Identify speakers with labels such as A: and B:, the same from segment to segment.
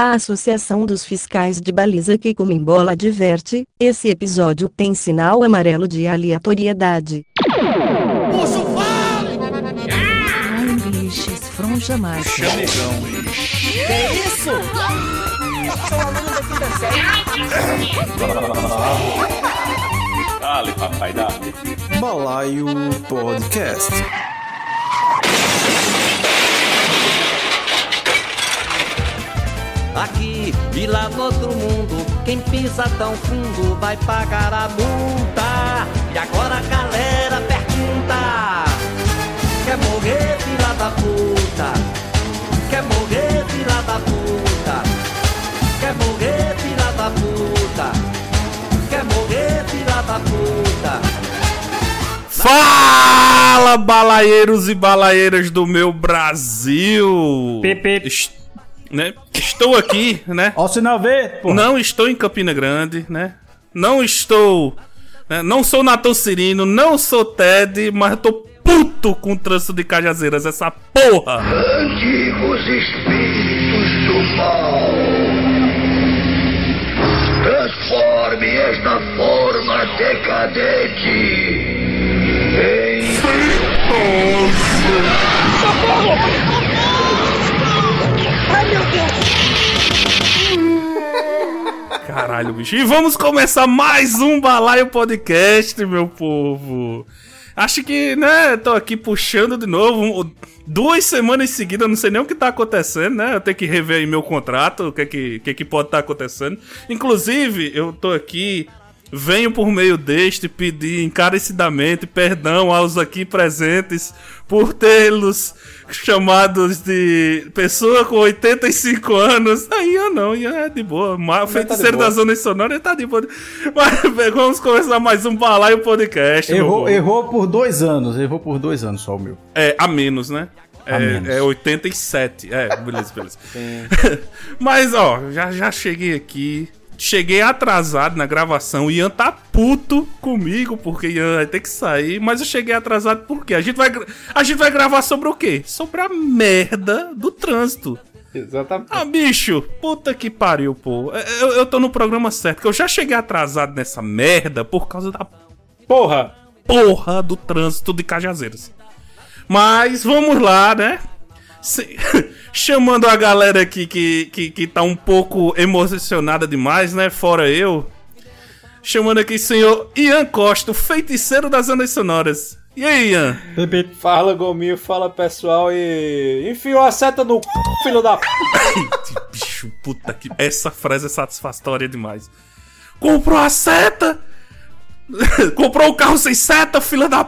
A: A Associação dos Fiscais de Baliza que bola adverte, esse episódio tem sinal amarelo de aleatoriedade. Puxa o Ai, bicho, esfronja mais. Chamegão. Que isso? Da quinta
B: série. Dale, papai, dale.
C: Balaio Podcast.
D: Aqui e lá no outro mundo, quem pisa tão fundo vai pagar a multa. E agora a galera pergunta: Quer morrer, filha da puta? Quer morrer, filha da puta? Quer morrer, filha da puta? Quer morrer, filha da puta?
C: Fala, balaeiros e balaeiras do meu Brasil!
E: Pepe
C: né? Estou aqui, né?
E: Ó o sinal ver,
C: pô. Não estou em Campina Grande, né? Não estou. Né? Não sou Natan Cirino, não sou Ted, mas tô puto com o trânsito de Cajazeiras, essa porra!
F: Antigos espíritos do mal. Transforme esta forma decadente em.
C: Caralho, bicho. E vamos começar mais um Balaio Podcast, meu povo. Acho que, né, tô aqui puxando de novo. Duas semanas seguidas, não sei nem o que tá acontecendo, né? Eu tenho que rever aí meu contrato, o que é que, que, é que pode estar tá acontecendo. Inclusive, eu tô aqui Venho por meio deste pedir encarecidamente perdão aos aqui presentes por tê-los chamados de pessoa com 85 anos. Aí eu não, é de boa. Mas, tá feiticeiro tá da Zona Sonora tá de boa. Mas vamos começar mais um balaio podcast.
E: Errou, errou por dois anos, errou por dois anos só o meu.
C: É, a menos, né? É, é 87. É, beleza, beleza. Mas, ó, já, já cheguei aqui. Cheguei atrasado na gravação. O Ian tá puto comigo, porque Ian vai ter que sair. Mas eu cheguei atrasado porque a gente vai, a gente vai gravar sobre o quê? Sobre a merda do trânsito.
E: Exatamente.
C: Ah, bicho, puta que pariu, pô. Eu, eu tô no programa certo, que eu já cheguei atrasado nessa merda por causa da
E: porra,
C: porra do trânsito de Cajazeiras. Mas vamos lá, né? Se... Chamando a galera aqui que, que, que tá um pouco emocionada demais, né? Fora eu. Chamando aqui o senhor Ian Costa, o feiticeiro das ondas sonoras. E aí, Ian?
E: Fala, Gominho, fala pessoal e. Enfiou a seta no c... filho da.
C: Bicho, puta que. Essa frase é satisfatória demais. Comprou a seta! Comprou o carro sem seta, filha da.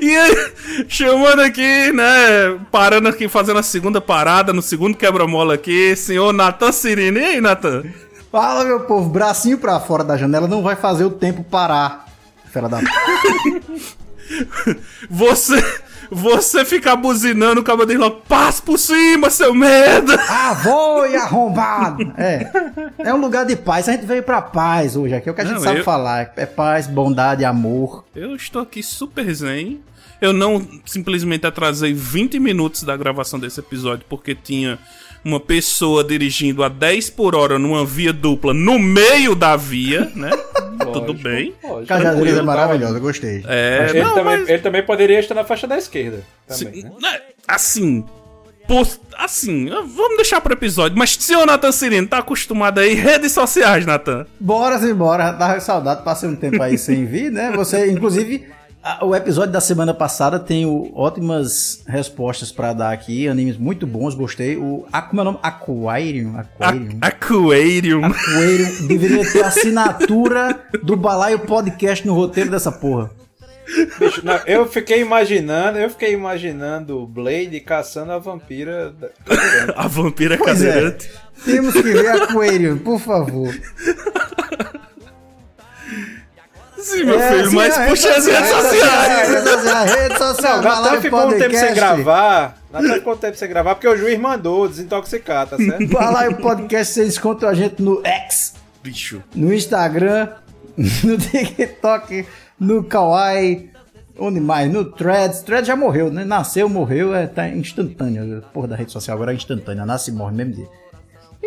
C: E aí, chamando aqui, né? Parando aqui, fazendo a segunda parada, no segundo quebra-mola aqui, senhor Natan Cirino. E aí, Natan?
E: Fala, meu povo, bracinho pra fora da janela não vai fazer o tempo parar. Fera da.
C: Você. Você ficar buzinando o cabo dele logo, passa por cima, seu merda!
E: Ah, e arrombado! É. É um lugar de paz. A gente veio pra paz hoje aqui. É o que a gente não, sabe eu... falar. É paz, bondade, amor.
C: Eu estou aqui super zen. Eu não simplesmente atrasei 20 minutos da gravação desse episódio porque tinha uma pessoa dirigindo a 10 por hora numa via dupla no meio da via, né? Lógico, Tudo bem.
E: Cajadeiras é maravilhosa, gostei.
C: É,
E: ele, não, também, mas... ele também poderia estar na faixa da esquerda. Também,
C: Sim, né? Assim, assim, vamos deixar pro episódio. Mas se o Nathan Cirino tá acostumado aí, redes sociais, Nathan.
E: Bora, embora. Tava saudade, passei um tempo aí sem vir, né? Você, inclusive, o episódio da semana passada tem ótimas respostas para dar aqui, animes muito bons, gostei. O como é o nome? Aquarium,
C: Aquarium. Aquarium.
E: Aquarium deveria ter assinatura do Balaio Podcast no roteiro dessa porra. Bicho, não, eu fiquei imaginando, eu fiquei imaginando o Blade caçando a vampira.
C: a vampira pois é. cadeirante.
E: É. Temos que ver Aquarium, por favor.
C: Sim, meu é, filho, sim, mas puxa as redes sociais.
E: Redes sociais, Natan ficou um tempo sem gravar. Natan ficou um tempo sem gravar porque o juiz mandou desintoxicar, tá certo? Vai lá o podcast, vocês encontram a gente no X.
C: Bicho.
E: No Instagram, no TikTok, no Kawaii. Onde mais? No Threads. Threads já morreu, né? Nasceu, morreu, é, tá instantâneo. Porra da rede social agora é instantânea. Nasce e morre mesmo dia.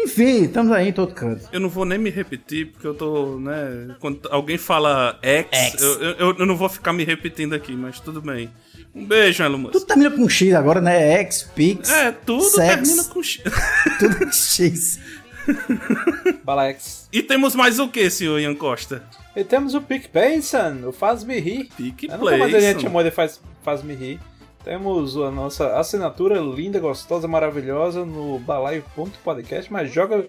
E: Enfim, estamos aí em todo canto.
C: Eu não vou nem me repetir, porque eu tô, né? Quando alguém fala X,
E: X.
C: Eu, eu, eu não vou ficar me repetindo aqui, mas tudo bem. Um beijo, Elon Musk.
E: Tudo termina com X agora, né? X, Pix.
C: É, tudo
E: sex,
C: termina com X.
E: Tudo é X.
G: Balax.
C: E temos mais o que, senhor Ian Costa?
G: E temos o PicPayson, o Faz-me Rir.
C: Pique
G: Eu nunca mais a gente chamou de Faz- Faz-me Rir. Temos a nossa assinatura linda, gostosa, maravilhosa no balaio.podcast, mas joga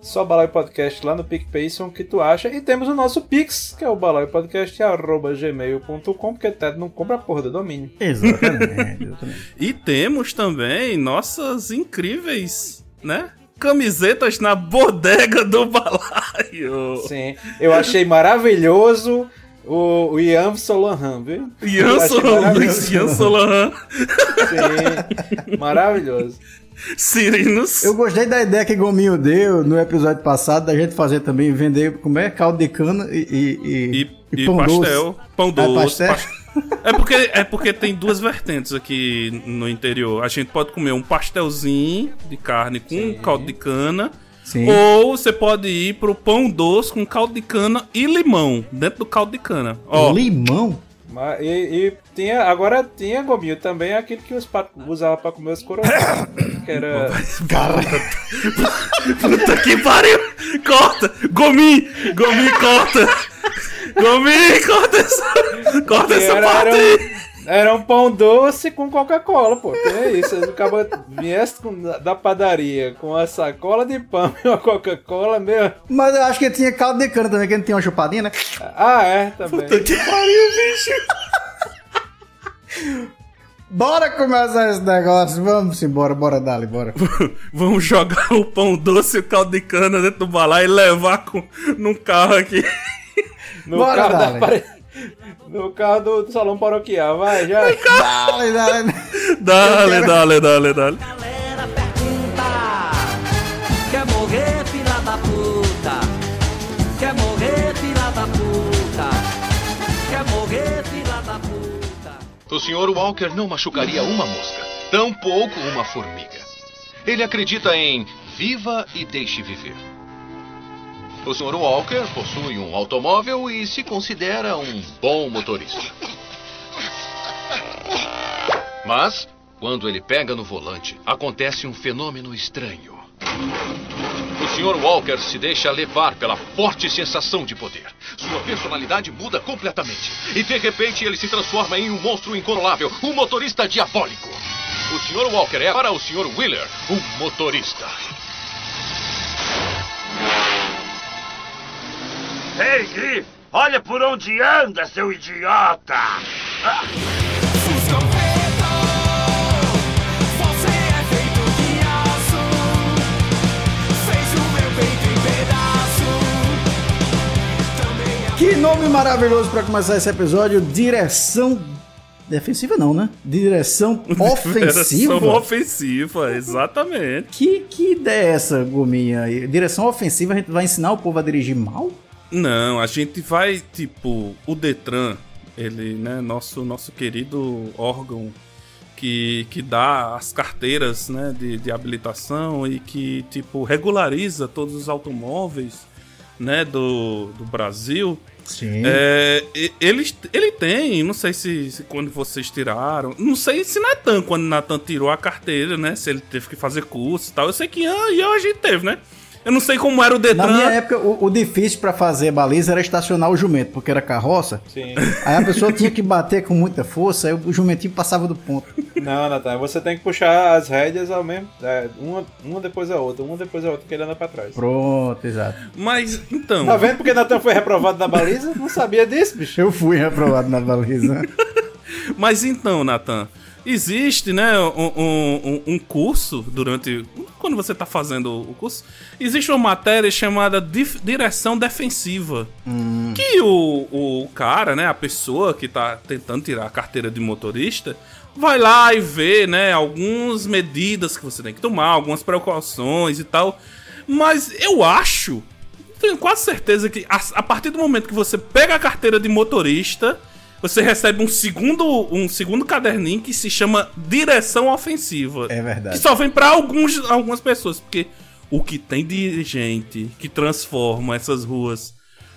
G: só Balaio Podcast lá no PicPayson que tu acha. E temos o nosso Pix, que é o balaiopodcast.gmail.com, porque Ted não compra a porra do domínio.
E: Exatamente. exatamente.
C: E temos também nossas incríveis, né? Camisetas na bodega do balaio.
G: Sim, eu achei maravilhoso o, o Ian Solohan, viu?
C: Ian Solohan,
G: maravilhoso.
C: Ian Solohan,
G: Sim, maravilhoso.
C: Sirinos.
E: Eu gostei da ideia que Gominho deu no episódio passado da gente fazer também, vender, como é? Caldo de cana e, e,
C: E, e
E: pão doce.
C: pastel. Pão
E: Ah,
C: doce.
E: pastel?
C: pas- É porque, é porque tem duas vertentes aqui no interior. A gente pode comer um pastelzinho de carne com caldo de cana.
E: Sim.
C: Ou você pode ir pro pão doce com caldo de cana e limão dentro do caldo de cana. Ó,
E: Limão?
G: Mas, e, e tinha, agora tinha, Gominho, também aquele que os patos usavam pra comer os coroas. que era.
E: Cara,
C: puta que pariu! Corta! Gomi! Gomi, corta! Gomi, corta essa, corta
G: que
C: essa
G: era,
C: parte
G: era,
C: aí!
G: um, era um pão doce com Coca-Cola, pô. Tem isso. Aí Acaba, viesse com, da padaria com a sacola de pão e uma Coca-Cola, meu.
E: mas eu acho que tinha caldo de cana também, que não tinha uma chupadinha, né?
G: Ah, é, também.
C: Que pariu, bicho!
E: Bora começar esse negócio, vamos embora, bora dali, bora.
C: Vamos jogar o pão doce e o caldo de cana dentro do balai e levar com, num carro aqui.
G: No
E: Bora,
G: carro, da
E: Dali.
G: pare- no carro do, do salão paroquial, vai, já.
C: Dale, dale, dale, dale.
D: Galera pergunta: Quer morrer, filha da puta? Quer morrer, filha da puta? Quer morrer, filha da puta?
H: O Sr. Walker não machucaria uma mosca, tampouco uma formiga. Ele acredita em viva e deixe viver. O Sr. Walker possui um automóvel e se considera um bom motorista. Mas, quando ele pega no volante, acontece um fenômeno estranho. O Sr. Walker se deixa levar pela forte sensação de poder. Sua personalidade muda completamente. E de repente ele se transforma em um monstro incontrolável, um motorista diabólico. O Sr. Walker é para o Sr. Wheeler um motorista.
F: Ei, Griff, olha por onde anda, seu idiota! Ah,
I: Você é feito de aço, fez o meu peito em pedaço. Também a
E: Que nome maravilhoso pra começar esse episódio, direção... Defensiva não, né? Direção ofensiva?
C: Direção ofensiva, exatamente.
E: Que, que ideia é essa, Gominha? aí? Direção ofensiva, a gente vai ensinar o povo a dirigir mal?
C: Não, a gente vai, tipo, o Detran, ele, né, nosso, nosso querido órgão que, que dá as carteiras, né, de, de habilitação e que, tipo, regulariza todos os automóveis, né, do, do Brasil.
E: Sim.
C: É, e- ele, ele tem, não sei se, se quando vocês tiraram, não sei se Natan, quando Natan tirou a carteira, né, se ele teve que fazer curso e tal. Eu sei que Ian e eu a gente teve, né? Eu não sei como era o
E: Na
C: Detran.
E: minha época, o, o difícil pra fazer baliza era estacionar o jumento, porque era carroça.
G: Sim.
E: Aí a pessoa tinha que bater com muita força, aí o jumentinho passava do ponto.
G: Não, Natan, você tem que puxar as rédeas ao mesmo. é, uma, uma depois da outra, uma depois da outra, que ele anda pra trás.
E: Pronto, exato.
C: Mas, então.
G: Tá vendo porque Natan foi reprovado na baliza? Não sabia disso, bicho.
E: Eu fui reprovado na baliza.
C: Mas então, Nathan, existe, né, um, um- um curso durante. Quando você tá fazendo o curso, existe uma matéria chamada direção defensiva. Que o, o cara, né, a pessoa que tá tentando tirar a carteira de motorista, vai lá e vê, né, algumas medidas que você tem que tomar, algumas precauções e tal. Mas eu acho tenho quase certeza que a, a partir do momento que você pega a carteira de motorista, você recebe um segundo, um segundo caderninho que se chama Direção Ofensiva.
E: É verdade.
C: Que só vem pra alguns, algumas pessoas, porque o que tem de gente que transforma essas ruas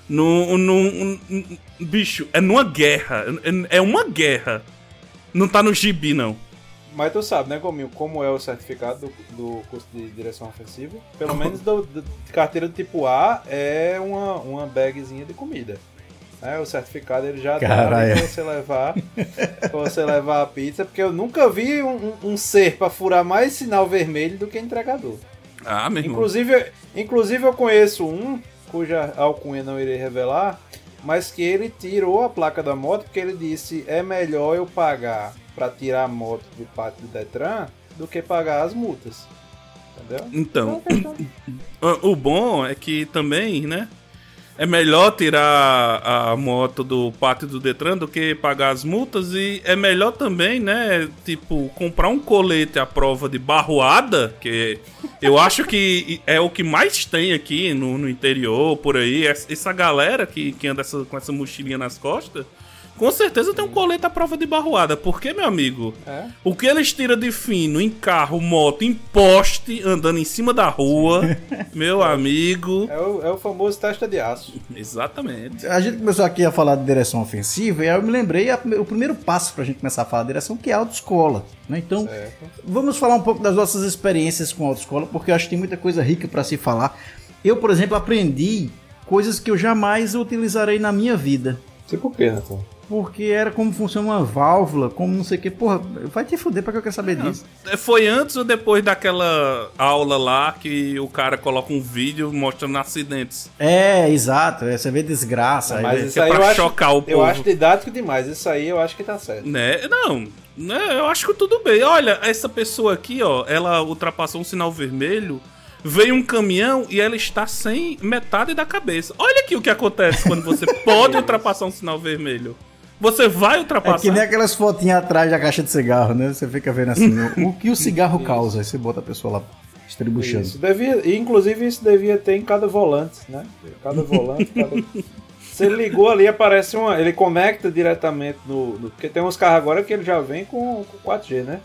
C: num. num- num- bicho, é numa guerra. É, é uma guerra. Não tá no gibi, não.
G: Mas tu sabe, né, Gominho, como é o certificado do, do curso de direção ofensiva? Pelo menos do, do- de carteira do tipo A é uma, uma bagzinha de comida. Né? O certificado ele já dá
E: Caralho.
G: pra você levar pra você levar a pizza, porque eu nunca vi um, um- um ser pra furar mais sinal vermelho do que entregador.
C: Ah, meu irmão.
G: Inclusive, inclusive eu conheço um, cuja alcunha não irei revelar, mas que ele tirou a placa da moto porque ele disse é melhor eu pagar pra tirar a moto do pátio do Detran do que pagar as multas. Entendeu?
C: Então, o o bom é que também, né? É melhor tirar a moto do pátio do Detran do que pagar as multas e é melhor também, né? Tipo, comprar um colete à prova de barroada, que eu acho que é o que mais tem aqui no, no interior, por aí. Essa galera que, que anda essa- com essa mochilinha nas costas, com certeza tem um colete à prova de barroada. Porque, meu amigo,
G: É.
C: o que eles tiram de fino em carro, moto, em poste, andando em cima da rua, meu amigo.
G: É o, é o famoso testa de aço.
C: Exatamente.
E: A gente começou aqui a falar de direção ofensiva e aí eu me lembrei a- o primeiro passo pra gente começar a falar de direção, que é a autoescola. Né? Então,
G: Certo.
E: vamos falar um pouco das nossas experiências com a autoescola, porque eu acho que tem muita coisa rica pra se falar. Eu, por exemplo, aprendi coisas que eu jamais utilizarei na minha vida.
G: Tipo o quê, Nathan?
E: Porque era como funciona uma válvula, como não sei o que. Porra, vai te fuder pra que eu quero saber disso.
C: Foi antes ou depois daquela aula lá que o cara coloca um vídeo mostrando acidentes?
E: É, exato. é, você vê desgraça. aí
G: Mas
E: vê-
G: isso
C: que é
G: aí
C: pra
G: eu acho,
C: chocar o
G: eu
C: povo.
G: acho didático demais. Isso aí eu acho que tá certo.
C: Né? Não, né? Eu acho que tudo bem. Olha, essa pessoa aqui, ó, ela ultrapassou um sinal vermelho, veio um caminhão e ela está sem metade da cabeça. Olha aqui o que acontece quando você pode ultrapassar um sinal vermelho. Você vai
E: É
C: ultrapassar.
E: que nem aquelas fotinhas atrás da caixa de cigarro, né? Você fica vendo assim, o, o que o cigarro causa. Aí você bota a pessoa lá estribuchando.
G: Isso devia, inclusive isso devia ter em cada volante, né? Cada volante, cada... Você ligou ali, aparece uma. Ele conecta diretamente no, no- Porque tem uns carros agora que ele já vem com, com 4G, né?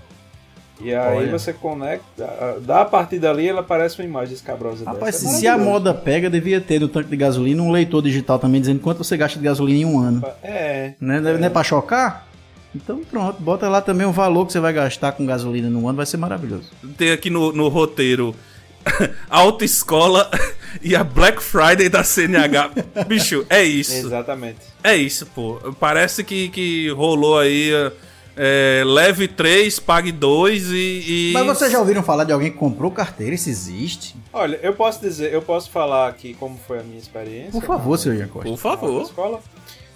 G: E aí
E: Olha.
G: você conecta. a- Da partir dali ela aparece uma imagem escabrosa
E: Rapaz,
G: dessa.
E: se,
G: É
E: a moda pega, devia ter no tanque de gasolina um leitor digital também dizendo quanto você gasta de gasolina em um ano.
G: É.
E: Né? Não é pra chocar? Então pronto, bota lá também o valor que você vai gastar com gasolina no ano, vai ser maravilhoso.
C: Tem aqui no, no roteiro autoescola e a Black Friday da CNH. Bicho, é isso.
G: Exatamente.
C: É isso, pô. Parece que, que rolou aí. É, leve 3, pague 2 e, e-
E: Mas vocês já ouviram falar de alguém que comprou carteira? Isso existe?
G: Olha, eu posso dizer, eu posso falar aqui como foi a minha experiência.
E: Por favor, seu Ian Costa.
C: Por
G: na
C: favor.
G: escola.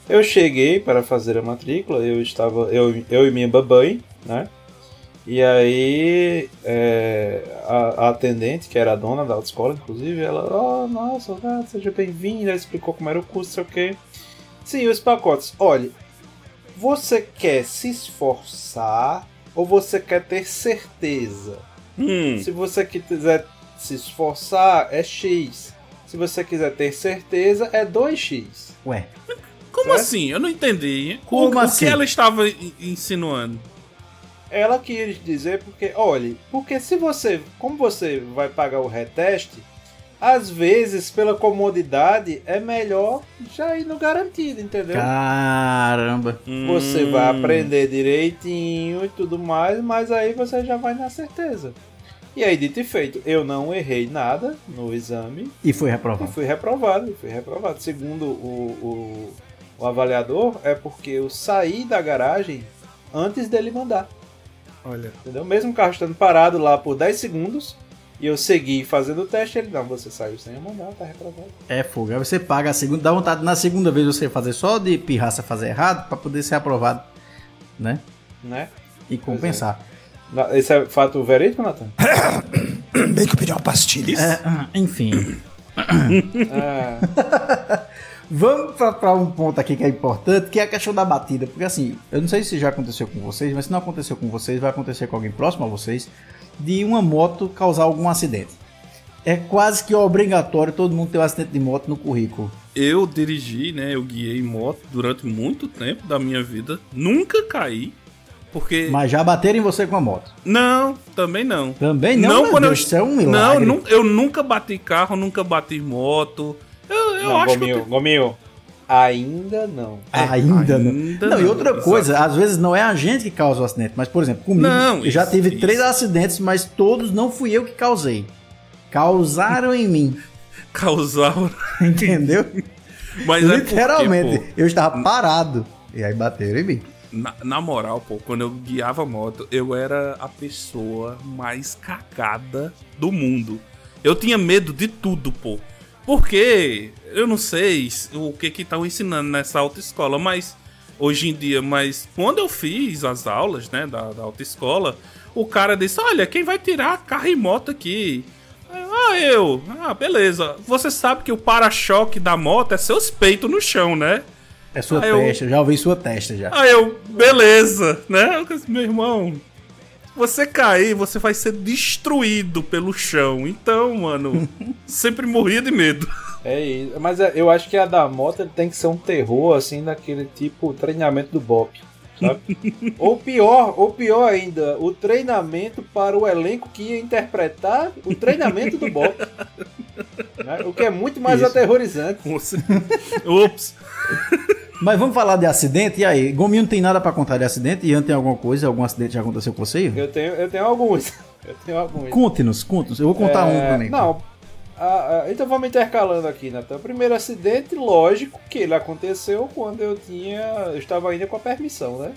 G: Eu cheguei para fazer a matrícula, eu estava, eu, eu e minha babãe, né? E aí é, a, a atendente, que era a dona da autoescola, inclusive, ela, oh, nossa, seja bem-vinda, explicou como era o curso, sei o quê. Sim, os pacotes. Olha, você quer se esforçar ou você quer ter certeza?
C: Hum,
G: Se você quiser se esforçar, é X. Se você quiser ter certeza, é 2x.
E: Ué,
C: como
G: certo?
C: assim? Eu não entendi.
E: Como
C: o, o
E: assim?
C: que ela estava in- insinuando?
G: Ela quis dizer porque, olhe, porque se você, como você vai pagar o reteste, às vezes pela comodidade é melhor já ir no garantido, entendeu?
E: caramba.
G: Você
C: Hum,
G: vai aprender direitinho e tudo mais, mas aí você já vai na certeza. E aí, dito e feito, eu não errei nada no exame
E: E foi
G: e
E: reprovado.
G: fui reprovado. e Fui reprovado. Segundo o, o, o avaliador, é porque eu saí da garagem antes dele mandar.
C: Olha.
G: Entendeu? Mesmo o carro estando parado lá por 10 segundos e eu segui fazendo o teste, ele não, você saiu sem eu mandar, tá reprovado.
E: É fogo. Aí você paga a segunda, dá vontade na segunda vez você fazer só de pirraça fazer errado pra poder ser aprovado, né?
G: Né?
E: E compensar.
G: Na- Esse é fato verídico, Nathan?
I: Bem que eu pedi uma pastilha.
E: É, enfim.
G: Ah,
E: Vamos pra, pra um ponto aqui que é importante, que é a questão da batida. Porque assim, eu não sei se já aconteceu com vocês, mas se não aconteceu com vocês, vai acontecer com alguém próximo a vocês, de uma moto causar algum acidente. É quase que obrigatório todo mundo ter um acidente de moto no currículo.
C: Eu dirigi, né? Eu guiei moto durante muito tempo da minha vida. Nunca caí. Porque.
E: Mas já bateram em você com a moto?
C: Não, também não.
E: Também não?
C: quando
E: Deus,
C: eu...
E: isso é um
C: Não,
E: milagre.
C: nu- eu nunca bati carro, nunca bati moto. Eu, eu
G: não,
C: acho
G: Gominho,
C: que. eu
G: Gominho, ainda não.
E: Ainda, não.
C: ainda
E: Não, e
C: não,
E: outra
C: exato.
E: coisa, às vezes não é a gente que causa o acidente, mas, por exemplo, comigo,
C: Não,
E: eu já
C: isso,
E: tive
C: isso.
E: três acidentes, mas todos não fui eu que causei. Causaram em mim,
C: Causar.
E: entendeu?
C: Mas é
E: Literalmente.
C: porque,
E: eu estava parado. E aí bateram em mim.
C: na, na moral, pô, quando eu guiava moto, eu era a pessoa mais cagada do mundo. Eu tinha medo de tudo, pô. Porque eu não sei se- o que que estão ensinando nessa autoescola, mas hoje em dia, mas quando eu fiz as aulas, né, da, da autoescola, o cara disse: "Olha, quem vai tirar carro e moto aqui?" Ah, eu. Ah, beleza. Você sabe que o para-choque da moto é seus peitos no chão, né?
E: É sua
C: Ah, eu-
E: testa, já ouvi sua testa já.
C: Aí eu, beleza, né? Meu irmão, você cair, você vai ser destruído pelo chão. Então, mano, sempre morria de medo.
G: É isso. Mas é, eu acho que a da moto tem que ser um terror, assim, daquele tipo treinamento do Bop. Ou pior, ou pior ainda, o treinamento para o elenco que ia interpretar o treinamento do Bop. Né? O que é muito mais
E: Isso.
G: aterrorizante.
C: Você- Ops.
E: Mas vamos falar de acidente, e aí? Gominho não tem nada pra contar de acidente? Ian tem alguma coisa? Algum acidente já aconteceu com você?
G: Eu tenho, eu tenho alguns. Eu tenho alguns.
E: Conte-nos, conte-nos. Eu vou contar um
G: É,
E: também.
G: Não. a- a- então vamos intercalando aqui, Natan. O primeiro acidente, lógico que ele aconteceu quando eu tinha. Eu estava ainda com a permissão, né?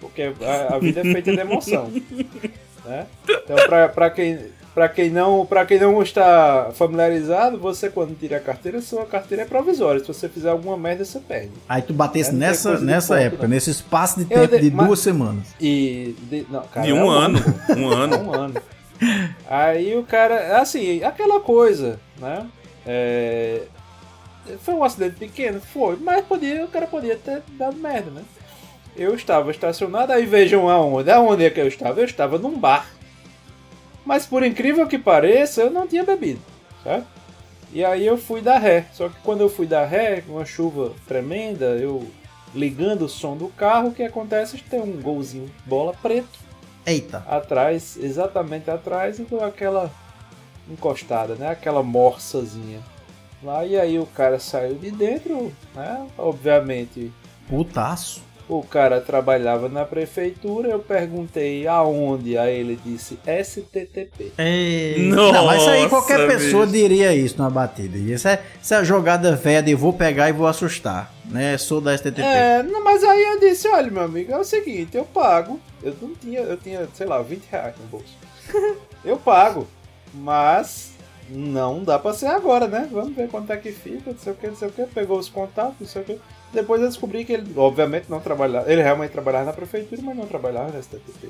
G: Porque a, a vida é feita de emoção. né? Então, pra, pra quem. Pra quem, não, pra quem não está familiarizado, você quando tira a carteira, sua carteira é provisória. Se você fizer alguma merda, você perde.
E: Aí tu batesse
G: É,
E: nessa, nessa
G: ponto,
E: época,
G: não.
E: nesse espaço de tempo
G: de-
E: de
G: mas-
E: duas semanas.
G: E. De, não, cara,
C: De
G: é
C: um ano.
G: pô.
C: Um ano.
G: um ano. Aí o cara, assim, aquela coisa, né? É, foi um acidente pequeno? Foi, mas podia, o cara podia ter dado merda, né? Eu estava estacionado, aí vejam aonde. Aonde é que eu estava? Eu estava num bar. Mas por incrível que pareça, eu não tinha bebido, certo? E aí eu fui dar ré. Só que quando eu fui dar ré, com uma chuva tremenda, eu ligando o som do carro, o que acontece? Tem um golzinho de bola preto
E: Eita.
G: atrás, exatamente atrás, e dou aquela encostada, né? Aquela morsazinha. Lá e aí o cara saiu de dentro, né? Obviamente
E: Putaço.
G: O cara trabalhava na prefeitura, eu perguntei aonde, aí ele disse STTP.
C: Nossa,
E: não, mas aí qualquer pessoa
C: bicho.
E: diria isso numa batida. Isso é, isso é a jogada velha de vou pegar e vou assustar. Né? Sou da STTP.
G: É, não, mas aí eu disse, olha meu amigo, é o seguinte, eu pago. Eu não tinha, eu tinha, sei lá, 20 reais no bolso. eu pago, mas não dá pra ser agora, né? Vamos ver quanto é que fica, não sei o que, não sei o que. Pegou os contatos, não sei o que. Depois eu descobri que ele, obviamente, não trabalhava. Ele realmente trabalhava na prefeitura, mas não trabalhava na STTP.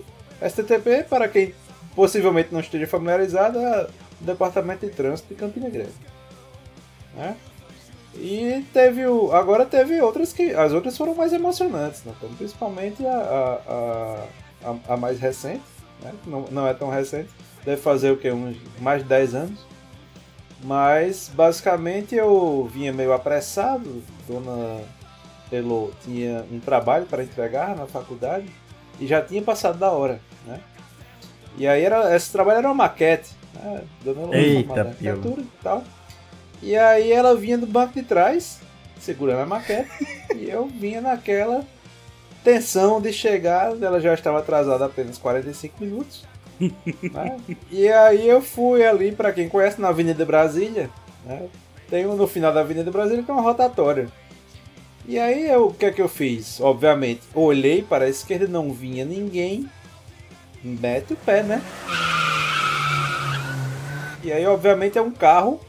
G: STTP, para quem possivelmente não esteja familiarizado, é o Departamento de Trânsito de Campina Grande. Né? E teve o. Agora teve outras que. As outras foram mais emocionantes, né? Então, principalmente a, a, a, a- mais recente, né? Não, não é tão recente. Deve fazer o que? Uns mais de 10 anos. Mas basicamente eu vinha meio apressado. Dona Elo tinha um trabalho para entregar na faculdade e já tinha passado da hora, né? E aí era, esse trabalho era uma maquete, né? Dona
E: Eita, pio.
G: arquitetura e tal. E aí ela vinha do banco de trás, segurando a maquete, e eu vinha naquela tensão de chegar, ela já estava atrasada apenas 45 minutos. né? E aí eu fui ali, para quem conhece, na Avenida Brasília, né? tem um- no final da Avenida Brasília tem uma rotatória. E aí eu, o que é que eu fiz? Obviamente, olhei para a esquerda, não vinha ninguém, mete o pé, né? E aí, obviamente, é um carro,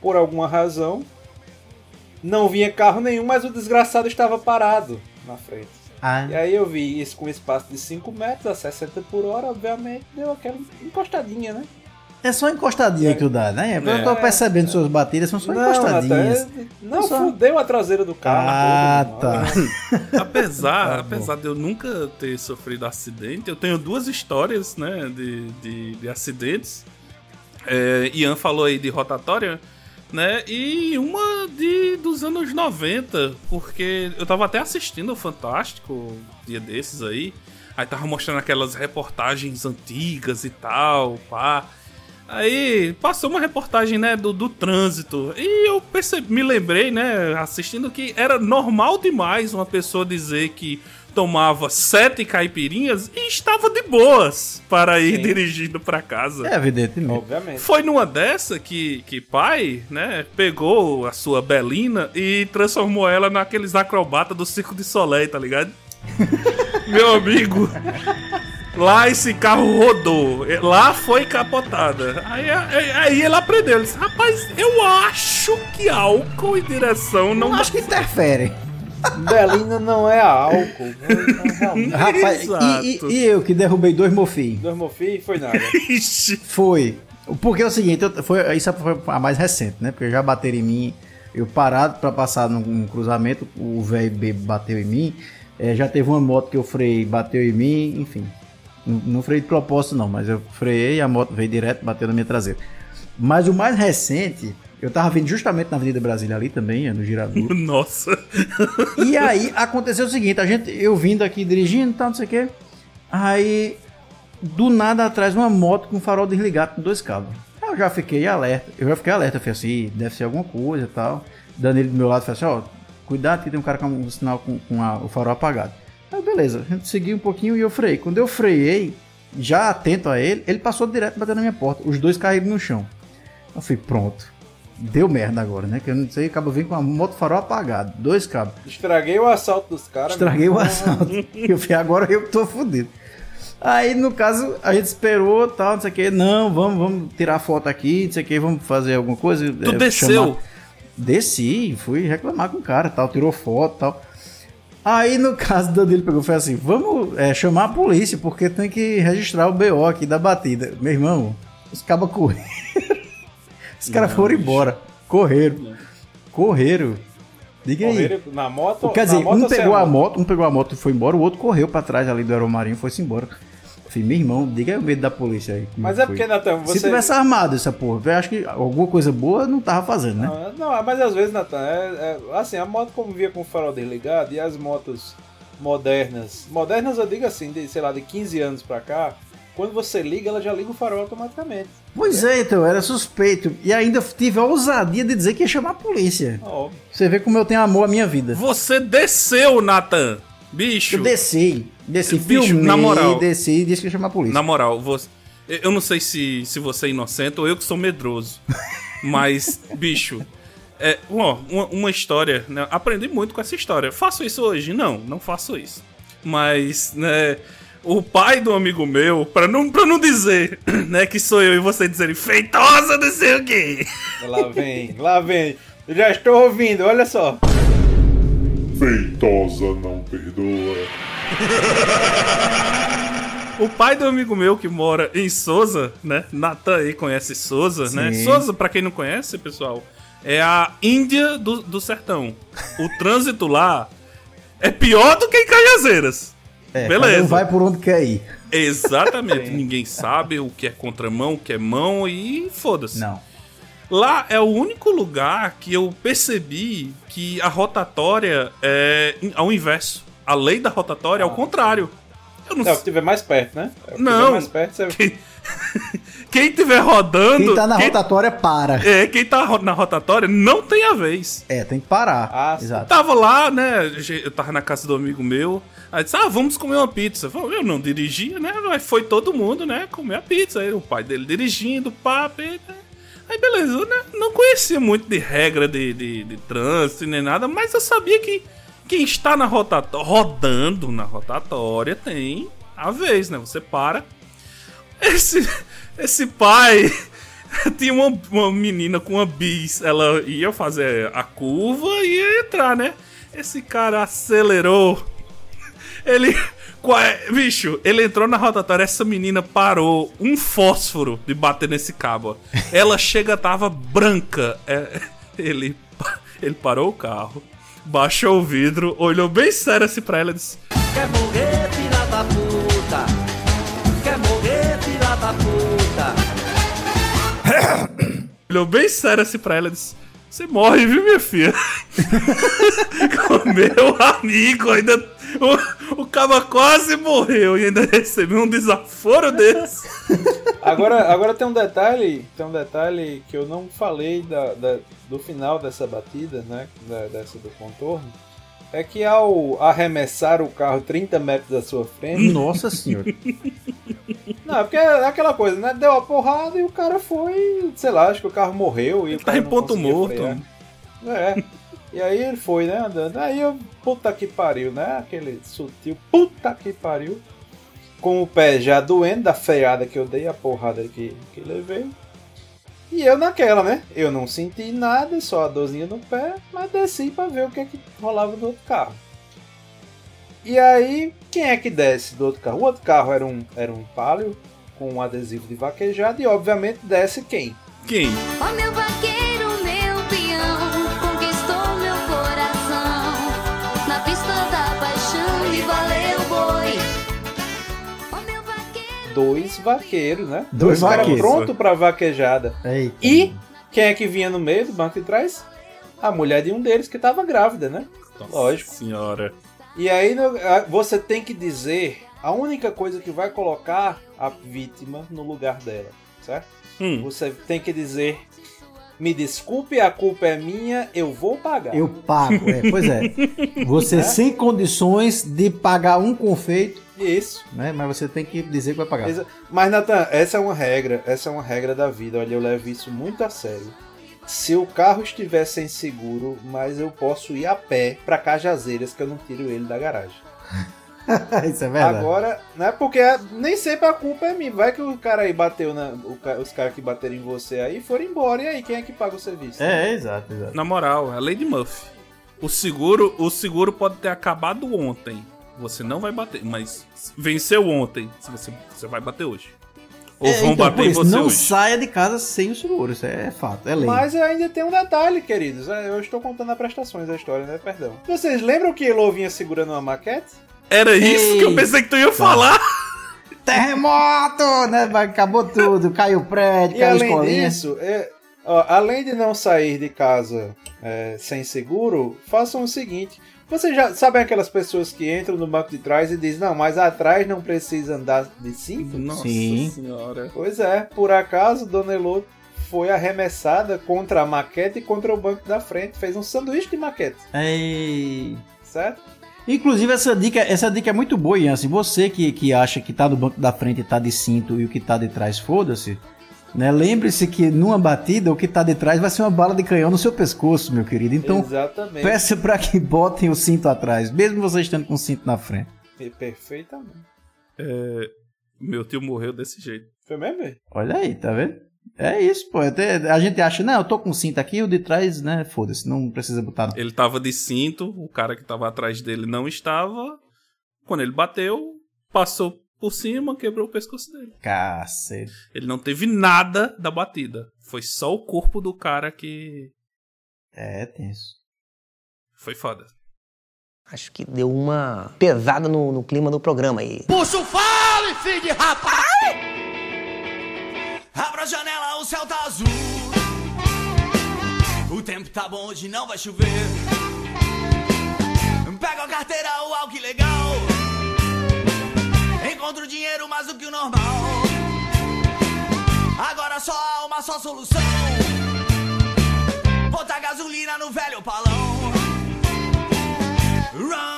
G: por alguma razão. Não vinha carro nenhum, mas o desgraçado estava parado na frente.
E: Ah,
G: E aí eu vi isso com um espaço de 5 metros a 60 por hora, obviamente, deu aquela encostadinha, né?
E: É só encostadinha que tu dá, né? Eu tô percebendo suas batidas, são só encostadinhas.
G: até- não
E: Só-
G: fudeu a traseira do carro.
E: Ah,
G: tudo,
E: tá.
G: não.
C: Apesar,
E: Tá
C: apesar de eu nunca ter sofrido acidente, eu tenho duas histórias, né, de, de, de acidentes. É, Ian falou aí de rotatória, né? E uma de dos anos 90, porque eu tava até assistindo o Fantástico dia desses aí. Aí tava mostrando aquelas reportagens antigas e tal, pá. Aí passou uma reportagem, né, do, do trânsito. E eu percebi, me lembrei, né, assistindo que era normal demais uma pessoa dizer que tomava sete caipirinhas e estava de boas para ir
G: Sim.
C: dirigindo para casa.
E: É evidentemente.
G: Obviamente.
C: Foi numa dessa que, que pai, né, pegou a sua Belina e transformou ela naqueles acrobatas do Circo de Soleil, tá ligado? Meu amigo, lá esse carro rodou, lá foi capotada. Aí, aí, aí ele aprendeu, ele disse, rapaz, eu acho que álcool e direção não...
E: Acho que interfere.
G: Belina não é álcool. Não, realmente.
E: Rapaz, e, e- e eu que derrubei dois mofinhos?
G: Dois mofi foi nada.
C: Ixi,
E: Foi. Porque é o seguinte, eu- foi, isso foi a mais recente, né? Porque já bateram em mim, eu parado pra passar num, num cruzamento, o velho bebo bateu em mim. É, já teve uma moto que eu freiei, bateu em mim, enfim. Não, não freiei de propósito não, mas eu freiei, a moto veio direto, bateu na minha traseira. Mas o mais recente, eu tava vindo justamente na Avenida Brasília ali também, é no Girador.
C: nossa.
E: E aí aconteceu o seguinte, a gente, eu vindo aqui dirigindo e tal, não sei o quê. Aí, do nada atrás, uma moto com farol desligado com dois cabos. Eu já fiquei alerta. Eu já fiquei alerta, eu falei assim, deve ser alguma coisa e tal. Danilo do meu lado falou assim, ó, cuidado que tem um cara com um sinal com, com a- o farol apagado. Aí beleza, a gente seguiu um pouquinho e eu freiei. Quando eu freiei, já atento a ele, ele passou direto batendo na minha porta. Os dois caíram no chão. Eu falei, pronto. Deu merda agora, né? Que eu não sei, acaba vindo com a moto farol apagado. Dois cabos.
G: Estraguei o assalto dos caras.
E: Estraguei o
G: meu.
E: assalto. Eu falei, agora eu que tô fudido. Aí, no caso, a gente esperou, tal, não sei o que. Não, vamos, vamos tirar foto aqui, não sei o que, vamos fazer alguma coisa.
C: Tu
E: é,
C: desceu?
E: chamar- Desci, fui reclamar com o cara, tal, tirou foto, tal. Aí, no caso, o Danilo pegou e falou assim, vamos é, chamar a polícia, porque tem que registrar o BO aqui da batida. Meu irmão, os cabas correram. Os caras foram embora. Correram. Correram. Diga aí.
G: Correram na moto.
E: Quer dizer,
G: moto
E: um pegou a moto, um pegou a moto e foi embora, o outro correu pra trás ali do Aeromarinho e foi-se embora. Falei, meu irmão, diga aí o medo da polícia aí. como
G: Mas é
E: foi.
G: porque, Natan,
E: Se
G: você.
E: tivesse armado essa porra, eu acho que alguma coisa boa não tava fazendo, né?
G: Não, não, mas às vezes, Natan, é, é- assim, a moto convivia com o farol desligado e as motos modernas. Modernas eu digo assim, de, sei lá, de 15 anos pra cá, quando você liga, ela já liga o farol automaticamente.
E: Pois é, então, era suspeito. E ainda tive a ousadia de dizer que ia chamar a polícia.
G: Óbvio.
E: Você vê como eu tenho amor à minha vida.
C: Você desceu, Nathan. Bicho.
E: Eu desci, desci,
C: Bicho,
E: filmei,
C: na moral.
E: desci e disse que ia chamar a polícia.
C: Na moral, você, eu não sei se, se você é inocente ou eu que sou medroso. Mas, bicho, é, ó, uma, uma história, né? Aprendi muito com essa história. Faço isso hoje? Não, não faço isso. Mas, né, o pai do amigo meu, pra não, pra não dizer, né, que sou eu e você dizerem feitosa, não sei o quê.
G: Lá vem, lá vem. Eu já estou ouvindo, olha só.
B: Feitosa não perdoa.
C: O pai do amigo meu que mora em Souza, né? Natan aí conhece Souza, né?
E: Sim.
C: Souza, pra quem não conhece, pessoal, é a Índia do, do sertão. O trânsito lá é pior do que em Cajazeiras.
E: É,
C: Beleza.
E: vai por onde quer ir.
C: Exatamente. Ninguém sabe o que é contramão, o que é mão e foda-se.
E: Não.
C: Lá é o único lugar que eu percebi que a rotatória é ao inverso. A lei da rotatória é ao contrário. Eu não
G: É o que
C: sei.
G: tiver mais perto, né? É o
C: Não.
G: mais perto, você...
C: Quem, quem tiver rodando.
E: Quem tá na
C: quem-
E: rotatória, para.
C: É, quem tá na rotatória não tem a vez.
E: É, tem que parar.
G: Ah.
E: Exato.
C: Tava lá, né? Eu tava na casa do amigo meu. Aí disse, ah, vamos comer uma pizza. Eu não dirigia, né? Mas foi todo mundo, né? Comer a pizza. Aí o pai dele dirigindo, papo. e- Aí beleza, eu né, não conhecia muito de regra de, de, de trânsito nem nada, mas eu sabia que quem está na rotatória, rodando na rotatória, tem a vez, né? Você para. Esse, esse pai tinha uma, uma menina com uma bis. Ela ia fazer a curva e ia entrar, né? Esse cara acelerou. Ele. é- Bicho, ele entrou na rotatória. Essa menina parou um fósforo de bater nesse cabo. Ela chega, tava branca. É, ele, ele parou o carro, baixou o vidro, olhou bem sério assim pra ela e disse:
D: Quer morrer, filha da puta? Quer morrer, filha da puta?
C: olhou bem sério assim pra ela e disse: Você morre, viu, minha filha? Meu amigo, ainda. O, o caba quase morreu e ainda recebeu um desaforo desse.
G: Agora, agora tem um detalhe, tem um detalhe que eu não falei da, da- do final dessa batida, né? da- dessa do contorno. É que ao arremessar o carro 30 metros da sua frente.
E: Nossa senhora.
G: Não, porque é aquela coisa, né? Deu a porrada e o cara foi, sei lá, acho que o carro morreu e o
C: Tá em ponto morto.
G: frear. É. E aí ele foi, né, andando. Aí eu, puta que pariu, né? Aquele sutil, puta que pariu. Com o pé já doendo da freada que eu dei, a porrada que, que levei. E eu naquela, né? Eu não senti nada, só a dorzinha no pé, mas desci pra ver o que, é que rolava do outro carro. E aí, quem é que desce do outro carro? O outro carro era um, era um palio com um adesivo de vaquejado e obviamente desce quem?
C: Quem?
J: Ó meu vaqueiro,
G: Dois vaqueiros, né?
E: Dois
G: caras
E: vaqueiros.
G: pronto pra vaquejada.
E: Eita.
G: E quem é que vinha no meio do banco de trás? A mulher de um deles que tava grávida, né? Lógico.
C: Senhora.
G: E aí você tem que dizer a única coisa que vai colocar a vítima no lugar dela, certo?
C: Hum.
G: Você tem que dizer: me desculpe, a culpa é minha, eu vou pagar.
E: Eu pago, é, pois é. Você sem condições de pagar um confeito,
G: Isso.
E: né? Mas você tem que dizer que vai pagar.
G: Mas, Nathan, essa é uma regra, essa é uma regra da vida. Olha, eu levo isso muito a sério. Se o carro estiver sem seguro, mas eu posso ir a pé pra Cajazeiras, que eu não tiro ele da garagem.
E: Isso é verdade.
G: Agora, não é porque nem sempre a culpa é minha. Vai que o cara aí bateu na. o ca- os caras que bateram em você aí foram embora. E aí, quem é que paga o serviço?
E: É, é, exato, exato.
C: Na moral, a Lady Murphy. O seguro, o seguro pode ter acabado ontem. Você não vai bater, mas venceu ontem. Se você, você vai bater hoje. Ou
E: É,
C: vão
E: então,
C: bater
E: por
C: em
E: isso,
C: você
E: não
C: hoje.
E: saia de casa sem o seguro, isso é fato, é lei.
G: Mas ainda tem um detalhe, queridos. É, Eu estou contando as prestações da história, né? Perdão. Vocês lembram que Elo vinha segurando uma maquete?
C: Era isso que eu
E: Ei.
C: pensei que tu ia falar.
E: Terremoto, né? Acabou tudo, caiu o prédio,
G: E
E: caiu a
G: além
E: escolinha.
G: disso, é, ó, além de não sair de casa é, sem seguro, façam o seguinte. Vocês já sabem aquelas pessoas que entram no banco de trás e dizem, não, mas atrás não precisa andar de cinto?
C: Nossa
E: Sim.
C: senhora.
G: Pois é, por acaso, Dona Elô foi arremessada contra a maquete e contra o banco da frente. Fez um sanduíche de maquete,
E: Ei.
G: certo?
E: Inclusive, essa dica, essa dica é muito boa, Ian. Se você que, que acha que tá no banco da frente e tá de cinto e o que tá de trás, foda-se. Né? Lembre-se que numa batida, o que tá de trás vai ser uma bala de canhão no seu pescoço, meu querido. Então,
G: Exatamente.
E: peça pra que botem o cinto atrás, mesmo você estando com o cinto na frente.
G: Perfeitamente.
C: É, meu tio morreu desse jeito.
G: Foi mesmo? velho?
E: Olha aí, tá vendo? É isso, pô. Até, a gente acha, não, eu tô com cinto aqui, o de trás, né? Foda-se, não precisa botar.
C: Ele tava de cinto, o cara que tava atrás dele não estava. Quando ele bateu, passou por cima, quebrou o pescoço dele.
E: Cacete.
C: Ele não teve nada da batida. Foi só o corpo do cara que
E: É, tenso.
C: foi foda.
K: Acho que deu uma pesada no, no clima do programa aí.
D: Puxa o fale, filho de rapaz! Abra a janela, o céu tá azul. O tempo tá bom, hoje não vai chover. Pega a carteira, o algo legal. Encontro dinheiro mais do que o normal. Agora só há uma só solução. Botar gasolina no velho palão. Run,